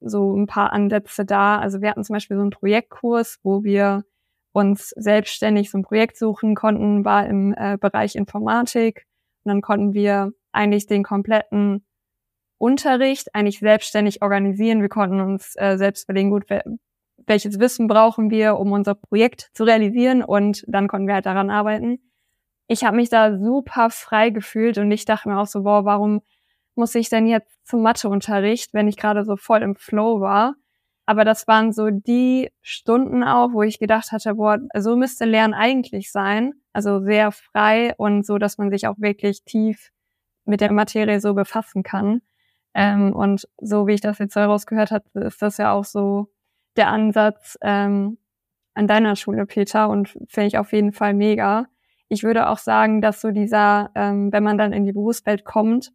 so ein paar Ansätze da. Also wir hatten zum Beispiel so einen Projektkurs, wo wir uns selbstständig so ein Projekt suchen konnten, war im äh, Bereich Informatik. Und dann konnten wir eigentlich den kompletten Unterricht eigentlich selbstständig organisieren. Wir konnten uns äh, selbst überlegen, gut, welches Wissen brauchen wir, um unser Projekt zu realisieren und dann konnten wir halt daran arbeiten. Ich habe mich da super frei gefühlt und ich dachte mir auch so, wow, warum muss ich denn jetzt zum Matheunterricht, wenn ich gerade so voll im Flow war? Aber das waren so die Stunden auch, wo ich gedacht hatte, boah, so müsste Lernen eigentlich sein. Also sehr frei und so, dass man sich auch wirklich tief mit der Materie so befassen kann. Ähm, und so wie ich das jetzt herausgehört habe, ist das ja auch so der Ansatz ähm, an deiner Schule, Peter, und finde ich auf jeden Fall mega. Ich würde auch sagen, dass so dieser, ähm, wenn man dann in die Berufswelt kommt,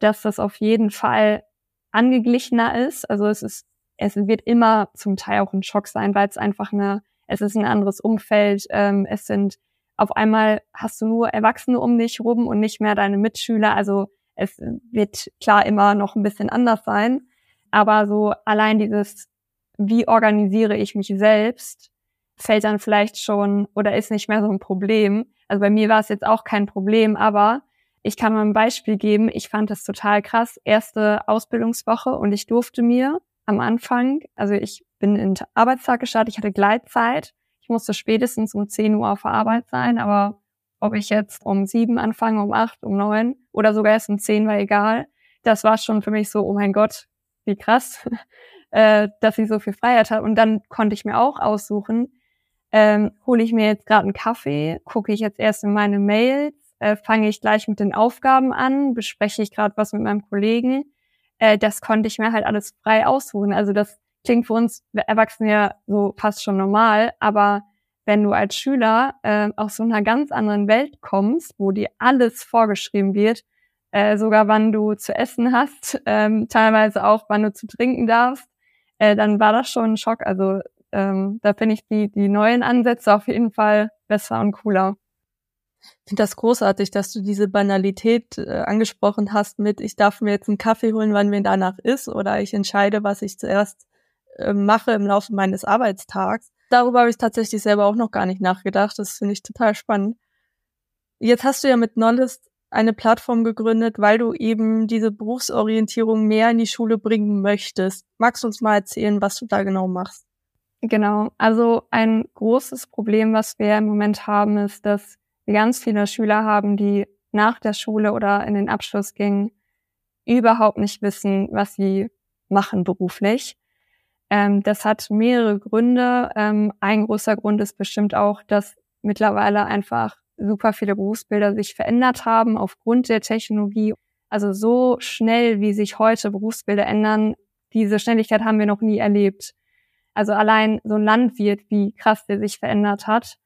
dass das auf jeden Fall angeglichener ist. Also es ist, es wird immer zum Teil auch ein Schock sein, weil es einfach eine, es ist ein anderes Umfeld. Ähm, es sind auf einmal hast du nur Erwachsene um dich rum und nicht mehr deine Mitschüler. Also es wird klar immer noch ein bisschen anders sein. Aber so allein dieses, wie organisiere ich mich selbst, fällt dann vielleicht schon oder ist nicht mehr so ein Problem. Also bei mir war es jetzt auch kein Problem, aber ich kann mal ein Beispiel geben. Ich fand das total krass. Erste Ausbildungswoche und ich durfte mir am Anfang, also ich bin in den Arbeitstag gestartet, ich hatte Gleitzeit. Ich musste spätestens um 10 Uhr auf der Arbeit sein, aber ob ich jetzt um sieben anfange, um acht, um neun oder sogar erst um zehn war egal. Das war schon für mich so, oh mein Gott, wie krass, äh, dass ich so viel Freiheit habe. Und dann konnte ich mir auch aussuchen, ähm, hole ich mir jetzt gerade einen Kaffee, gucke ich jetzt erst in meine Mails, äh, fange ich gleich mit den Aufgaben an, bespreche ich gerade was mit meinem Kollegen. Äh, das konnte ich mir halt alles frei aussuchen. Also das klingt für uns Erwachsene ja so fast schon normal, aber wenn du als Schüler äh, aus so einer ganz anderen Welt kommst, wo dir alles vorgeschrieben wird, äh, sogar wann du zu essen hast, ähm, teilweise auch wann du zu trinken darfst, äh, dann war das schon ein Schock. Also ähm, da finde ich die, die neuen Ansätze auf jeden Fall besser und cooler. Finde das großartig, dass du diese Banalität äh, angesprochen hast mit, ich darf mir jetzt einen Kaffee holen, wann mir danach ist, oder ich entscheide, was ich zuerst äh, mache im Laufe meines Arbeitstags. Darüber habe ich tatsächlich selber auch noch gar nicht nachgedacht. Das finde ich total spannend. Jetzt hast du ja mit Knowledge eine Plattform gegründet, weil du eben diese Berufsorientierung mehr in die Schule bringen möchtest. Magst du uns mal erzählen, was du da genau machst? Genau. Also ein großes Problem, was wir im Moment haben, ist, dass ganz viele Schüler haben, die nach der Schule oder in den Abschluss gingen, überhaupt nicht wissen, was sie machen beruflich. Ähm, das hat mehrere Gründe. Ähm, ein großer Grund ist bestimmt auch, dass mittlerweile einfach super viele Berufsbilder sich verändert haben aufgrund der Technologie. Also so schnell, wie sich heute Berufsbilder ändern, diese Schnelligkeit haben wir noch nie erlebt. Also allein so ein Landwirt, wie krass der sich verändert hat.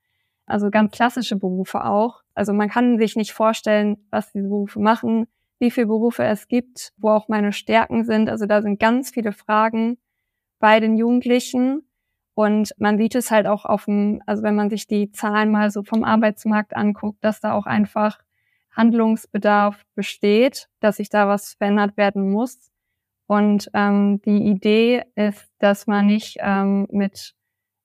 Also ganz klassische Berufe auch. Also man kann sich nicht vorstellen, was diese Berufe machen, wie viele Berufe es gibt, wo auch meine Stärken sind. Also da sind ganz viele Fragen bei den Jugendlichen. Und man sieht es halt auch auf dem, also wenn man sich die Zahlen mal so vom Arbeitsmarkt anguckt, dass da auch einfach Handlungsbedarf besteht, dass sich da was verändert werden muss. Und ähm, die Idee ist, dass man nicht ähm, mit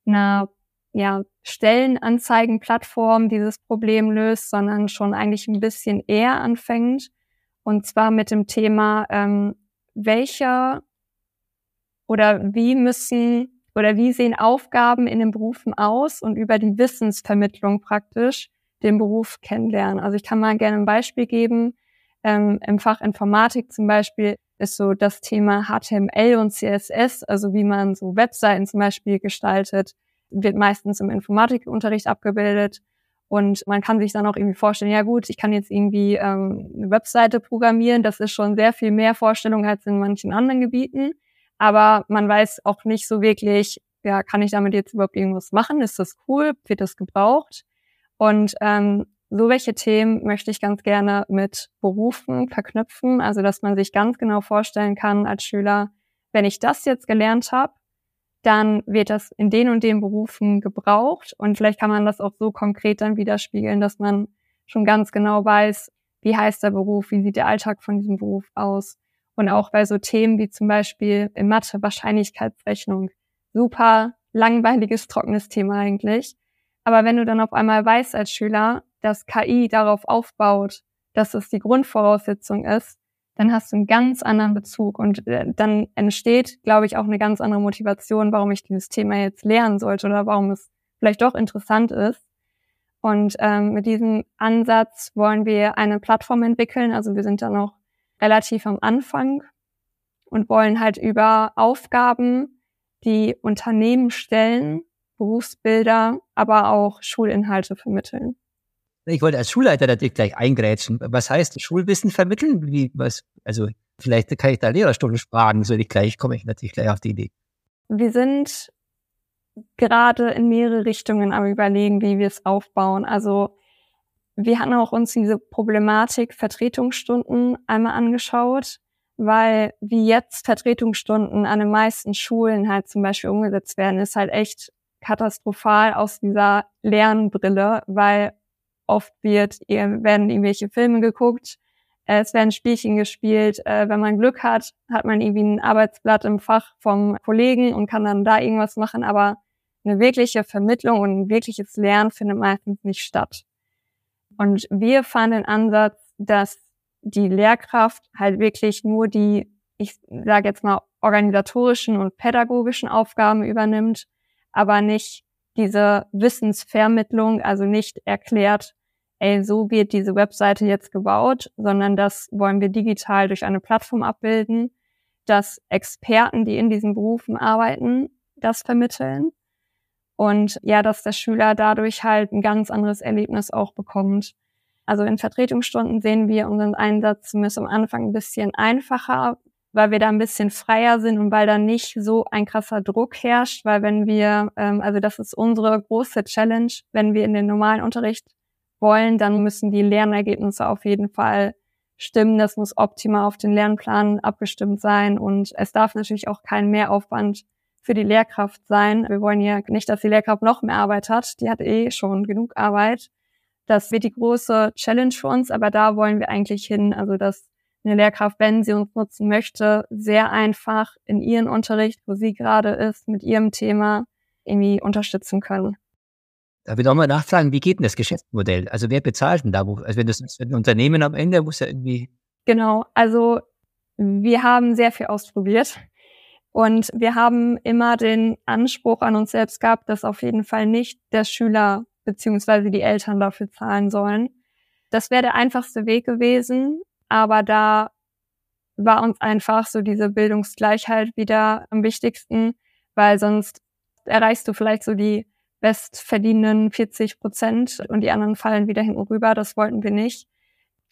einer ja, Stellenanzeigenplattform dieses Problem löst, sondern schon eigentlich ein bisschen eher anfängt. Und zwar mit dem Thema, ähm, welcher oder wie müssen oder wie sehen Aufgaben in den Berufen aus und über die Wissensvermittlung praktisch den Beruf kennenlernen. Also ich kann mal gerne ein Beispiel geben. Ähm, Im Fach Informatik zum Beispiel ist so das Thema HTML und CSS, also wie man so Webseiten zum Beispiel gestaltet, wird meistens im Informatikunterricht abgebildet. Und man kann sich dann auch irgendwie vorstellen, ja gut, ich kann jetzt irgendwie ähm, eine Webseite programmieren. Das ist schon sehr viel mehr Vorstellung als in manchen anderen Gebieten. Aber man weiß auch nicht so wirklich, ja, kann ich damit jetzt überhaupt irgendwas machen? Ist das cool? Wird das gebraucht? Und ähm, so welche Themen möchte ich ganz gerne mit Berufen verknüpfen. Also, dass man sich ganz genau vorstellen kann als Schüler, wenn ich das jetzt gelernt habe, dann wird das in den und den Berufen gebraucht. Und vielleicht kann man das auch so konkret dann widerspiegeln, dass man schon ganz genau weiß, wie heißt der Beruf, wie sieht der Alltag von diesem Beruf aus. Und auch bei so Themen wie zum Beispiel in Mathe Wahrscheinlichkeitsrechnung. Super langweiliges, trockenes Thema eigentlich. Aber wenn du dann auf einmal weißt als Schüler, dass KI darauf aufbaut, dass es die Grundvoraussetzung ist, dann hast du einen ganz anderen Bezug und äh, dann entsteht, glaube ich, auch eine ganz andere Motivation, warum ich dieses Thema jetzt lernen sollte oder warum es vielleicht doch interessant ist. Und ähm, mit diesem Ansatz wollen wir eine Plattform entwickeln. Also wir sind da noch relativ am Anfang und wollen halt über Aufgaben die Unternehmen stellen, Berufsbilder, aber auch Schulinhalte vermitteln. Ich wollte als Schulleiter natürlich gleich eingrätschen. Was heißt Schulwissen vermitteln? Wie, was, also vielleicht kann ich da Lehrerstunden fragen, so ich gleich, komme ich natürlich gleich auf die Idee. Wir sind gerade in mehrere Richtungen am überlegen, wie wir es aufbauen. Also wir hatten auch uns diese Problematik Vertretungsstunden einmal angeschaut, weil wie jetzt Vertretungsstunden an den meisten Schulen halt zum Beispiel umgesetzt werden, ist halt echt katastrophal aus dieser Lernbrille, weil oft wird, werden irgendwelche Filme geguckt, es werden Spielchen gespielt. Äh, wenn man Glück hat, hat man irgendwie ein Arbeitsblatt im Fach vom Kollegen und kann dann da irgendwas machen, aber eine wirkliche Vermittlung und ein wirkliches Lernen findet meistens nicht statt. Und wir fanden den Ansatz, dass die Lehrkraft halt wirklich nur die, ich sage jetzt mal, organisatorischen und pädagogischen Aufgaben übernimmt, aber nicht diese Wissensvermittlung, also nicht erklärt, ey, so wird diese Webseite jetzt gebaut, sondern das wollen wir digital durch eine Plattform abbilden, dass Experten, die in diesen Berufen arbeiten, das vermitteln. Und ja, dass der Schüler dadurch halt ein ganz anderes Erlebnis auch bekommt. Also in Vertretungsstunden sehen wir unseren Einsatz zumindest am Anfang ein bisschen einfacher, weil wir da ein bisschen freier sind und weil da nicht so ein krasser Druck herrscht, weil wenn wir, ähm, also das ist unsere große Challenge, wenn wir in den normalen Unterricht wollen, dann müssen die Lernergebnisse auf jeden Fall stimmen. Das muss optimal auf den Lernplan abgestimmt sein und es darf natürlich auch kein Mehraufwand für die Lehrkraft sein. Wir wollen ja nicht, dass die Lehrkraft noch mehr Arbeit hat. Die hat eh schon genug Arbeit. Das wird die große Challenge für uns, aber da wollen wir eigentlich hin. Also, dass eine Lehrkraft, wenn sie uns nutzen möchte, sehr einfach in ihren Unterricht, wo sie gerade ist, mit ihrem Thema irgendwie unterstützen können. Da will ich auch nachfragen, wie geht denn das Geschäftsmodell? Also wer bezahlt denn da? Also wenn das ein Unternehmen am Ende muss ja irgendwie. Genau, also wir haben sehr viel ausprobiert und wir haben immer den Anspruch an uns selbst gehabt, dass auf jeden Fall nicht der Schüler beziehungsweise die Eltern dafür zahlen sollen. Das wäre der einfachste Weg gewesen, aber da war uns einfach so diese Bildungsgleichheit wieder am wichtigsten, weil sonst erreichst du vielleicht so die bestverdienenden 40 Prozent und die anderen fallen wieder hinten rüber. Das wollten wir nicht.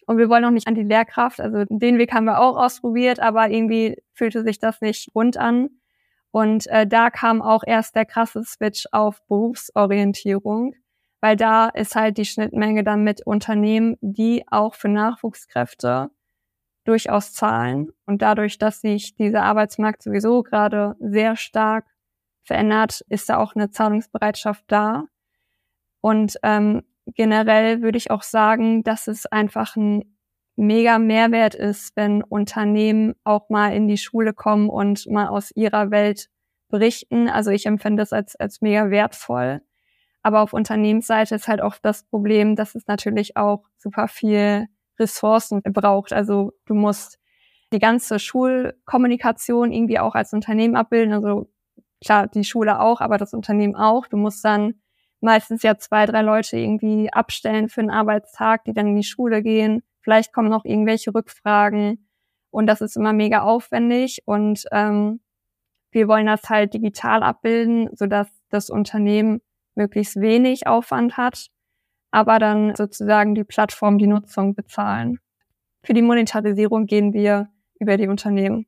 Und wir wollen auch nicht an die Lehrkraft. Also den Weg haben wir auch ausprobiert, aber irgendwie fühlte sich das nicht rund an. Und äh, da kam auch erst der krasse Switch auf Berufsorientierung, weil da ist halt die Schnittmenge dann mit Unternehmen, die auch für Nachwuchskräfte durchaus zahlen. Und dadurch, dass sich dieser Arbeitsmarkt sowieso gerade sehr stark verändert, ist da auch eine Zahlungsbereitschaft da. Und ähm, generell würde ich auch sagen, dass es einfach ein mega Mehrwert ist, wenn Unternehmen auch mal in die Schule kommen und mal aus ihrer Welt berichten. Also ich empfinde das als, als mega wertvoll. Aber auf Unternehmensseite ist halt auch das Problem, dass es natürlich auch super viel Ressourcen braucht. Also du musst die ganze Schulkommunikation irgendwie auch als Unternehmen abbilden. Also klar, die Schule auch, aber das Unternehmen auch. Du musst dann meistens ja zwei, drei Leute irgendwie abstellen für einen Arbeitstag, die dann in die Schule gehen. Vielleicht kommen noch irgendwelche Rückfragen und das ist immer mega aufwendig und ähm, wir wollen das halt digital abbilden, sodass das Unternehmen möglichst wenig Aufwand hat, aber dann sozusagen die Plattform die Nutzung bezahlen. Für die Monetarisierung gehen wir über die Unternehmen.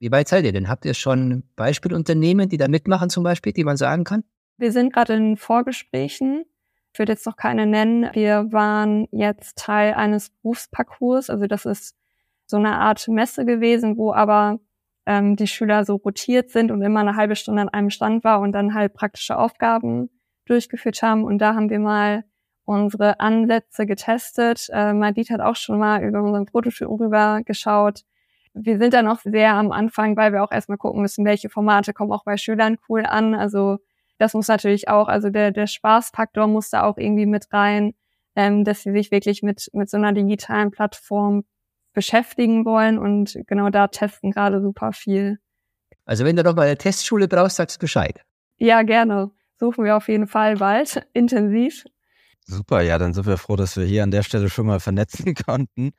Wie weit seid ihr denn? Habt ihr schon Beispielunternehmen, die da mitmachen zum Beispiel, die man sagen kann? Wir sind gerade in Vorgesprächen. Ich würde jetzt noch keine nennen. Wir waren jetzt Teil eines Berufsparcours. Also das ist so eine Art Messe gewesen, wo aber ähm, die Schüler so rotiert sind und immer eine halbe Stunde an einem Stand war und dann halt praktische Aufgaben durchgeführt haben. Und da haben wir mal unsere Ansätze getestet. Äh, Madit hat auch schon mal über unseren Prototypen rüber geschaut wir sind da noch sehr am Anfang, weil wir auch erstmal gucken müssen, welche Formate kommen auch bei Schülern cool an. Also das muss natürlich auch, also der, der Spaßfaktor muss da auch irgendwie mit rein, ähm, dass sie sich wirklich mit, mit so einer digitalen Plattform beschäftigen wollen und genau da testen gerade super viel. Also wenn du noch mal eine Testschule brauchst, sagst du Bescheid. Ja, gerne. Suchen wir auf jeden Fall bald, intensiv. Super, ja, dann sind wir froh, dass wir hier an der Stelle schon mal vernetzen konnten.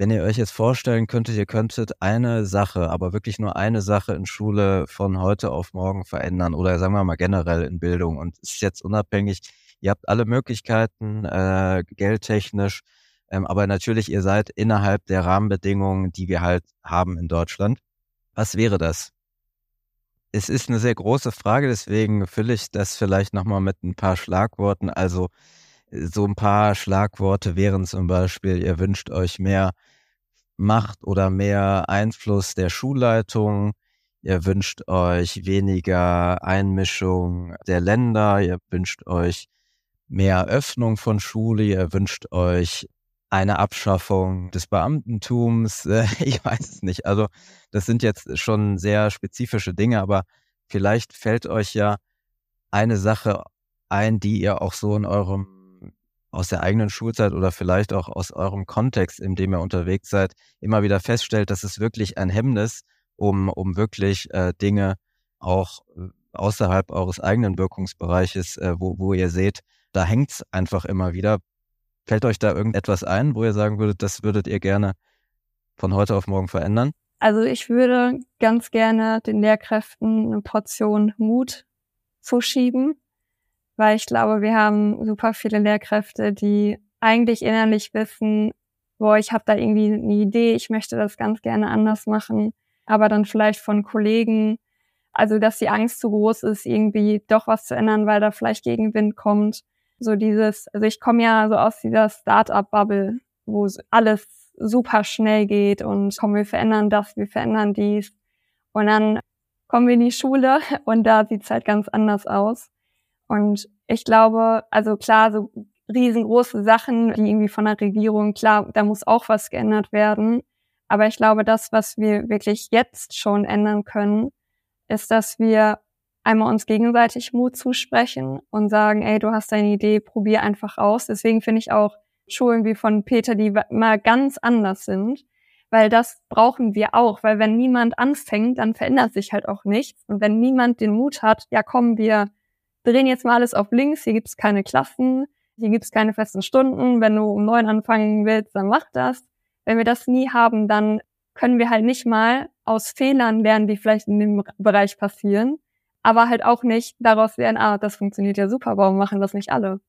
Wenn ihr euch jetzt vorstellen könntet, ihr könntet eine Sache, aber wirklich nur eine Sache in Schule von heute auf morgen verändern oder sagen wir mal generell in Bildung und ist jetzt unabhängig, ihr habt alle Möglichkeiten, äh, geldtechnisch, ähm, aber natürlich, ihr seid innerhalb der Rahmenbedingungen, die wir halt haben in Deutschland. Was wäre das? Es ist eine sehr große Frage, deswegen fülle ich das vielleicht nochmal mit ein paar Schlagworten. Also so ein paar Schlagworte wären zum Beispiel, ihr wünscht euch mehr Macht oder mehr Einfluss der Schulleitung, ihr wünscht euch weniger Einmischung der Länder, ihr wünscht euch mehr Öffnung von Schule, ihr wünscht euch eine Abschaffung des Beamtentums, ich weiß es nicht. Also das sind jetzt schon sehr spezifische Dinge, aber vielleicht fällt euch ja eine Sache ein, die ihr auch so in eurem aus der eigenen Schulzeit oder vielleicht auch aus eurem Kontext, in dem ihr unterwegs seid, immer wieder feststellt, dass es wirklich ein Hemmnis, um, um wirklich äh, Dinge auch äh, außerhalb eures eigenen Wirkungsbereiches, äh, wo, wo ihr seht, da hängt's einfach immer wieder. Fällt euch da irgendetwas ein, wo ihr sagen würdet, das würdet ihr gerne von heute auf morgen verändern? Also ich würde ganz gerne den Lehrkräften eine Portion Mut zuschieben weil ich glaube, wir haben super viele Lehrkräfte, die eigentlich innerlich wissen, boah, ich habe da irgendwie eine Idee, ich möchte das ganz gerne anders machen, aber dann vielleicht von Kollegen, also dass die Angst zu groß ist, irgendwie doch was zu ändern, weil da vielleicht Gegenwind kommt. So dieses, also ich komme ja so aus dieser Start-up-Bubble, wo alles super schnell geht und komm, wir verändern das, wir verändern dies. Und dann kommen wir in die Schule und da sieht's halt ganz anders aus. Und ich glaube, also klar, so riesengroße Sachen, die irgendwie von der Regierung, klar, da muss auch was geändert werden. Aber ich glaube, das, was wir wirklich jetzt schon ändern können, ist, dass wir einmal uns gegenseitig Mut zusprechen und sagen, ey, du hast deine Idee, probier einfach aus. Deswegen finde ich auch Schulen wie von Peter, die mal ganz anders sind, weil das brauchen wir auch, weil wenn niemand anfängt, dann verändert sich halt auch nichts. Und wenn niemand den Mut hat, ja, kommen wir drehen jetzt mal alles auf links, hier gibt's keine Klassen, hier gibt's keine festen Stunden, wenn du um neun anfangen willst, dann mach das. Wenn wir das nie haben, dann können wir halt nicht mal aus Fehlern lernen, die vielleicht in dem Bereich passieren, aber halt auch nicht daraus lernen, ah, das funktioniert ja super, warum machen das nicht alle?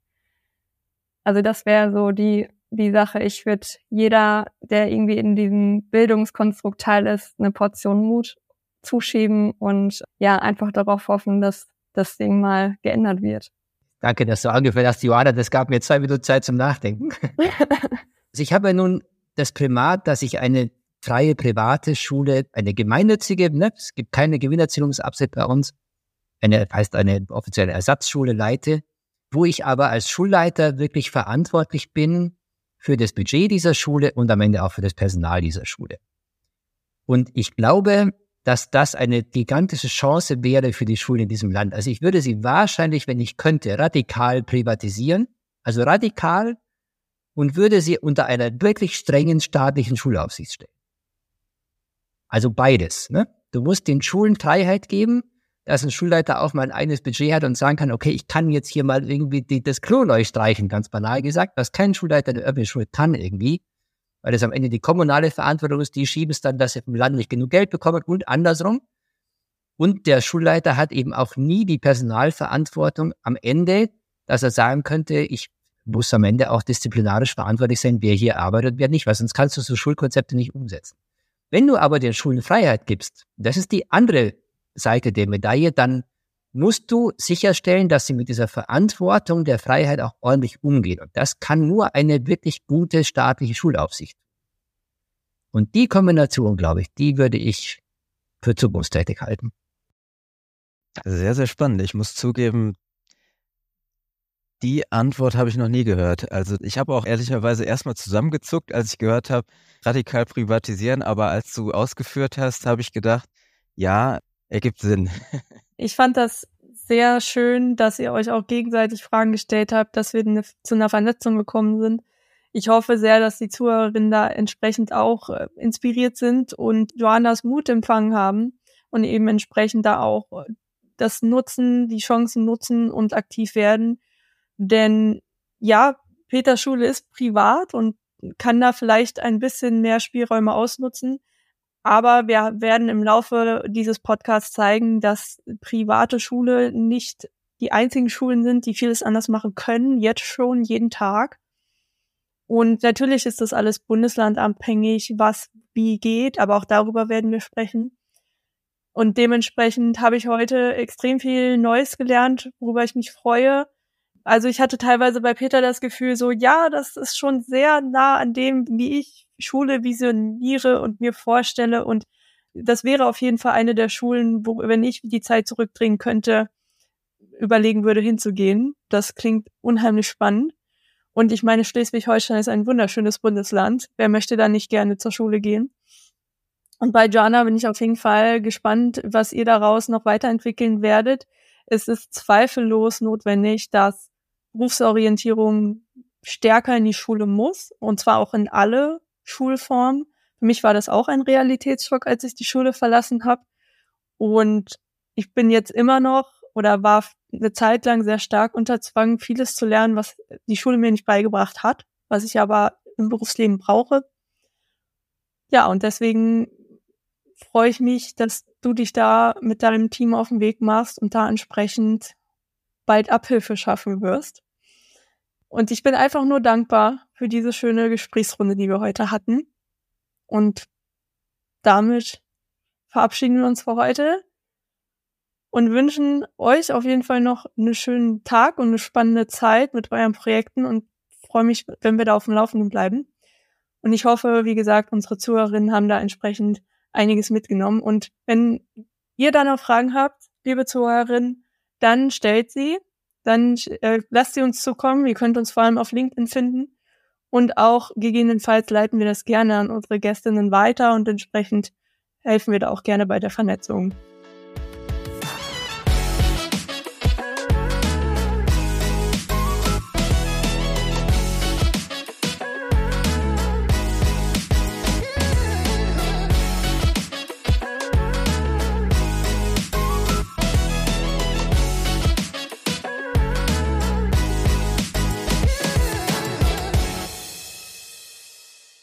Also das wäre so die, die Sache. Ich würde jeder, der irgendwie in diesem Bildungskonstrukt teil ist, eine Portion Mut zuschieben und ja, einfach darauf hoffen, dass das Ding mal geändert wird. Danke, dass du angefangen hast, Johanna. Das gab mir zwei Minuten Zeit zum Nachdenken. also ich habe ja nun das Primat, dass ich eine freie private Schule, eine gemeinnützige, ne, es gibt keine Gewinnerzielungsabsicht bei uns, eine, heißt eine offizielle Ersatzschule leite, wo ich aber als Schulleiter wirklich verantwortlich bin für das Budget dieser Schule und am Ende auch für das Personal dieser Schule. Und ich glaube, dass das eine gigantische Chance wäre für die Schulen in diesem Land. Also ich würde sie wahrscheinlich, wenn ich könnte, radikal privatisieren, also radikal und würde sie unter einer wirklich strengen staatlichen Schulaufsicht stellen. Also beides. Ne? Du musst den Schulen Freiheit geben, dass ein Schulleiter auch mal ein eigenes Budget hat und sagen kann, okay, ich kann jetzt hier mal irgendwie die, das Klo neu streichen, ganz banal gesagt, was kein Schulleiter der öffentlichen Schule kann irgendwie weil es am Ende die kommunale Verantwortung ist, die schieben es dann, dass sie vom Land nicht genug Geld bekommen und andersrum. Und der Schulleiter hat eben auch nie die Personalverantwortung am Ende, dass er sagen könnte, ich muss am Ende auch disziplinarisch verantwortlich sein, wer hier arbeitet und wer nicht, weil sonst kannst du so Schulkonzepte nicht umsetzen. Wenn du aber den Schulen Freiheit gibst, das ist die andere Seite der Medaille, dann musst du sicherstellen, dass sie mit dieser Verantwortung der Freiheit auch ordentlich umgehen. Und das kann nur eine wirklich gute staatliche Schulaufsicht. Und die Kombination, glaube ich, die würde ich für zukunftstätig halten. Sehr, sehr spannend. Ich muss zugeben, die Antwort habe ich noch nie gehört. Also ich habe auch ehrlicherweise erstmal zusammengezuckt, als ich gehört habe, radikal privatisieren, aber als du ausgeführt hast, habe ich gedacht, ja, ergibt Sinn. Ich fand das sehr schön, dass ihr euch auch gegenseitig Fragen gestellt habt, dass wir ne, zu einer Vernetzung gekommen sind. Ich hoffe sehr, dass die Zuhörerinnen da entsprechend auch äh, inspiriert sind und Joannas Mut empfangen haben und eben entsprechend da auch äh, das nutzen, die Chancen nutzen und aktiv werden. Denn ja, Peters Schule ist privat und kann da vielleicht ein bisschen mehr Spielräume ausnutzen. Aber wir werden im Laufe dieses Podcasts zeigen, dass private Schule nicht die einzigen Schulen sind, die vieles anders machen können, jetzt schon jeden Tag. Und natürlich ist das alles bundeslandabhängig, was wie geht, aber auch darüber werden wir sprechen. Und dementsprechend habe ich heute extrem viel Neues gelernt, worüber ich mich freue. Also ich hatte teilweise bei Peter das Gefühl, so ja, das ist schon sehr nah an dem, wie ich Schule visioniere und mir vorstelle. Und das wäre auf jeden Fall eine der Schulen, wo, wenn ich die Zeit zurückdrehen könnte, überlegen würde, hinzugehen. Das klingt unheimlich spannend. Und ich meine, Schleswig-Holstein ist ein wunderschönes Bundesland. Wer möchte da nicht gerne zur Schule gehen? Und bei Jana bin ich auf jeden Fall gespannt, was ihr daraus noch weiterentwickeln werdet. Es ist zweifellos notwendig, dass Berufsorientierung stärker in die Schule muss, und zwar auch in alle Schulformen. Für mich war das auch ein Realitätsschock, als ich die Schule verlassen habe. Und ich bin jetzt immer noch oder war eine Zeit lang sehr stark unter Zwang, vieles zu lernen, was die Schule mir nicht beigebracht hat, was ich aber im Berufsleben brauche. Ja, und deswegen freue ich mich, dass du dich da mit deinem Team auf den Weg machst und da entsprechend bald Abhilfe schaffen wirst. Und ich bin einfach nur dankbar für diese schöne Gesprächsrunde, die wir heute hatten. Und damit verabschieden wir uns für heute und wünschen euch auf jeden Fall noch einen schönen Tag und eine spannende Zeit mit euren Projekten und freue mich, wenn wir da auf dem Laufenden bleiben. Und ich hoffe, wie gesagt, unsere Zuhörerinnen haben da entsprechend einiges mitgenommen. Und wenn ihr da noch Fragen habt, liebe Zuhörerinnen, dann stellt sie, dann äh, lasst sie uns zukommen. Ihr könnt uns vor allem auf LinkedIn finden. Und auch gegebenenfalls leiten wir das gerne an unsere Gästinnen weiter und entsprechend helfen wir da auch gerne bei der Vernetzung.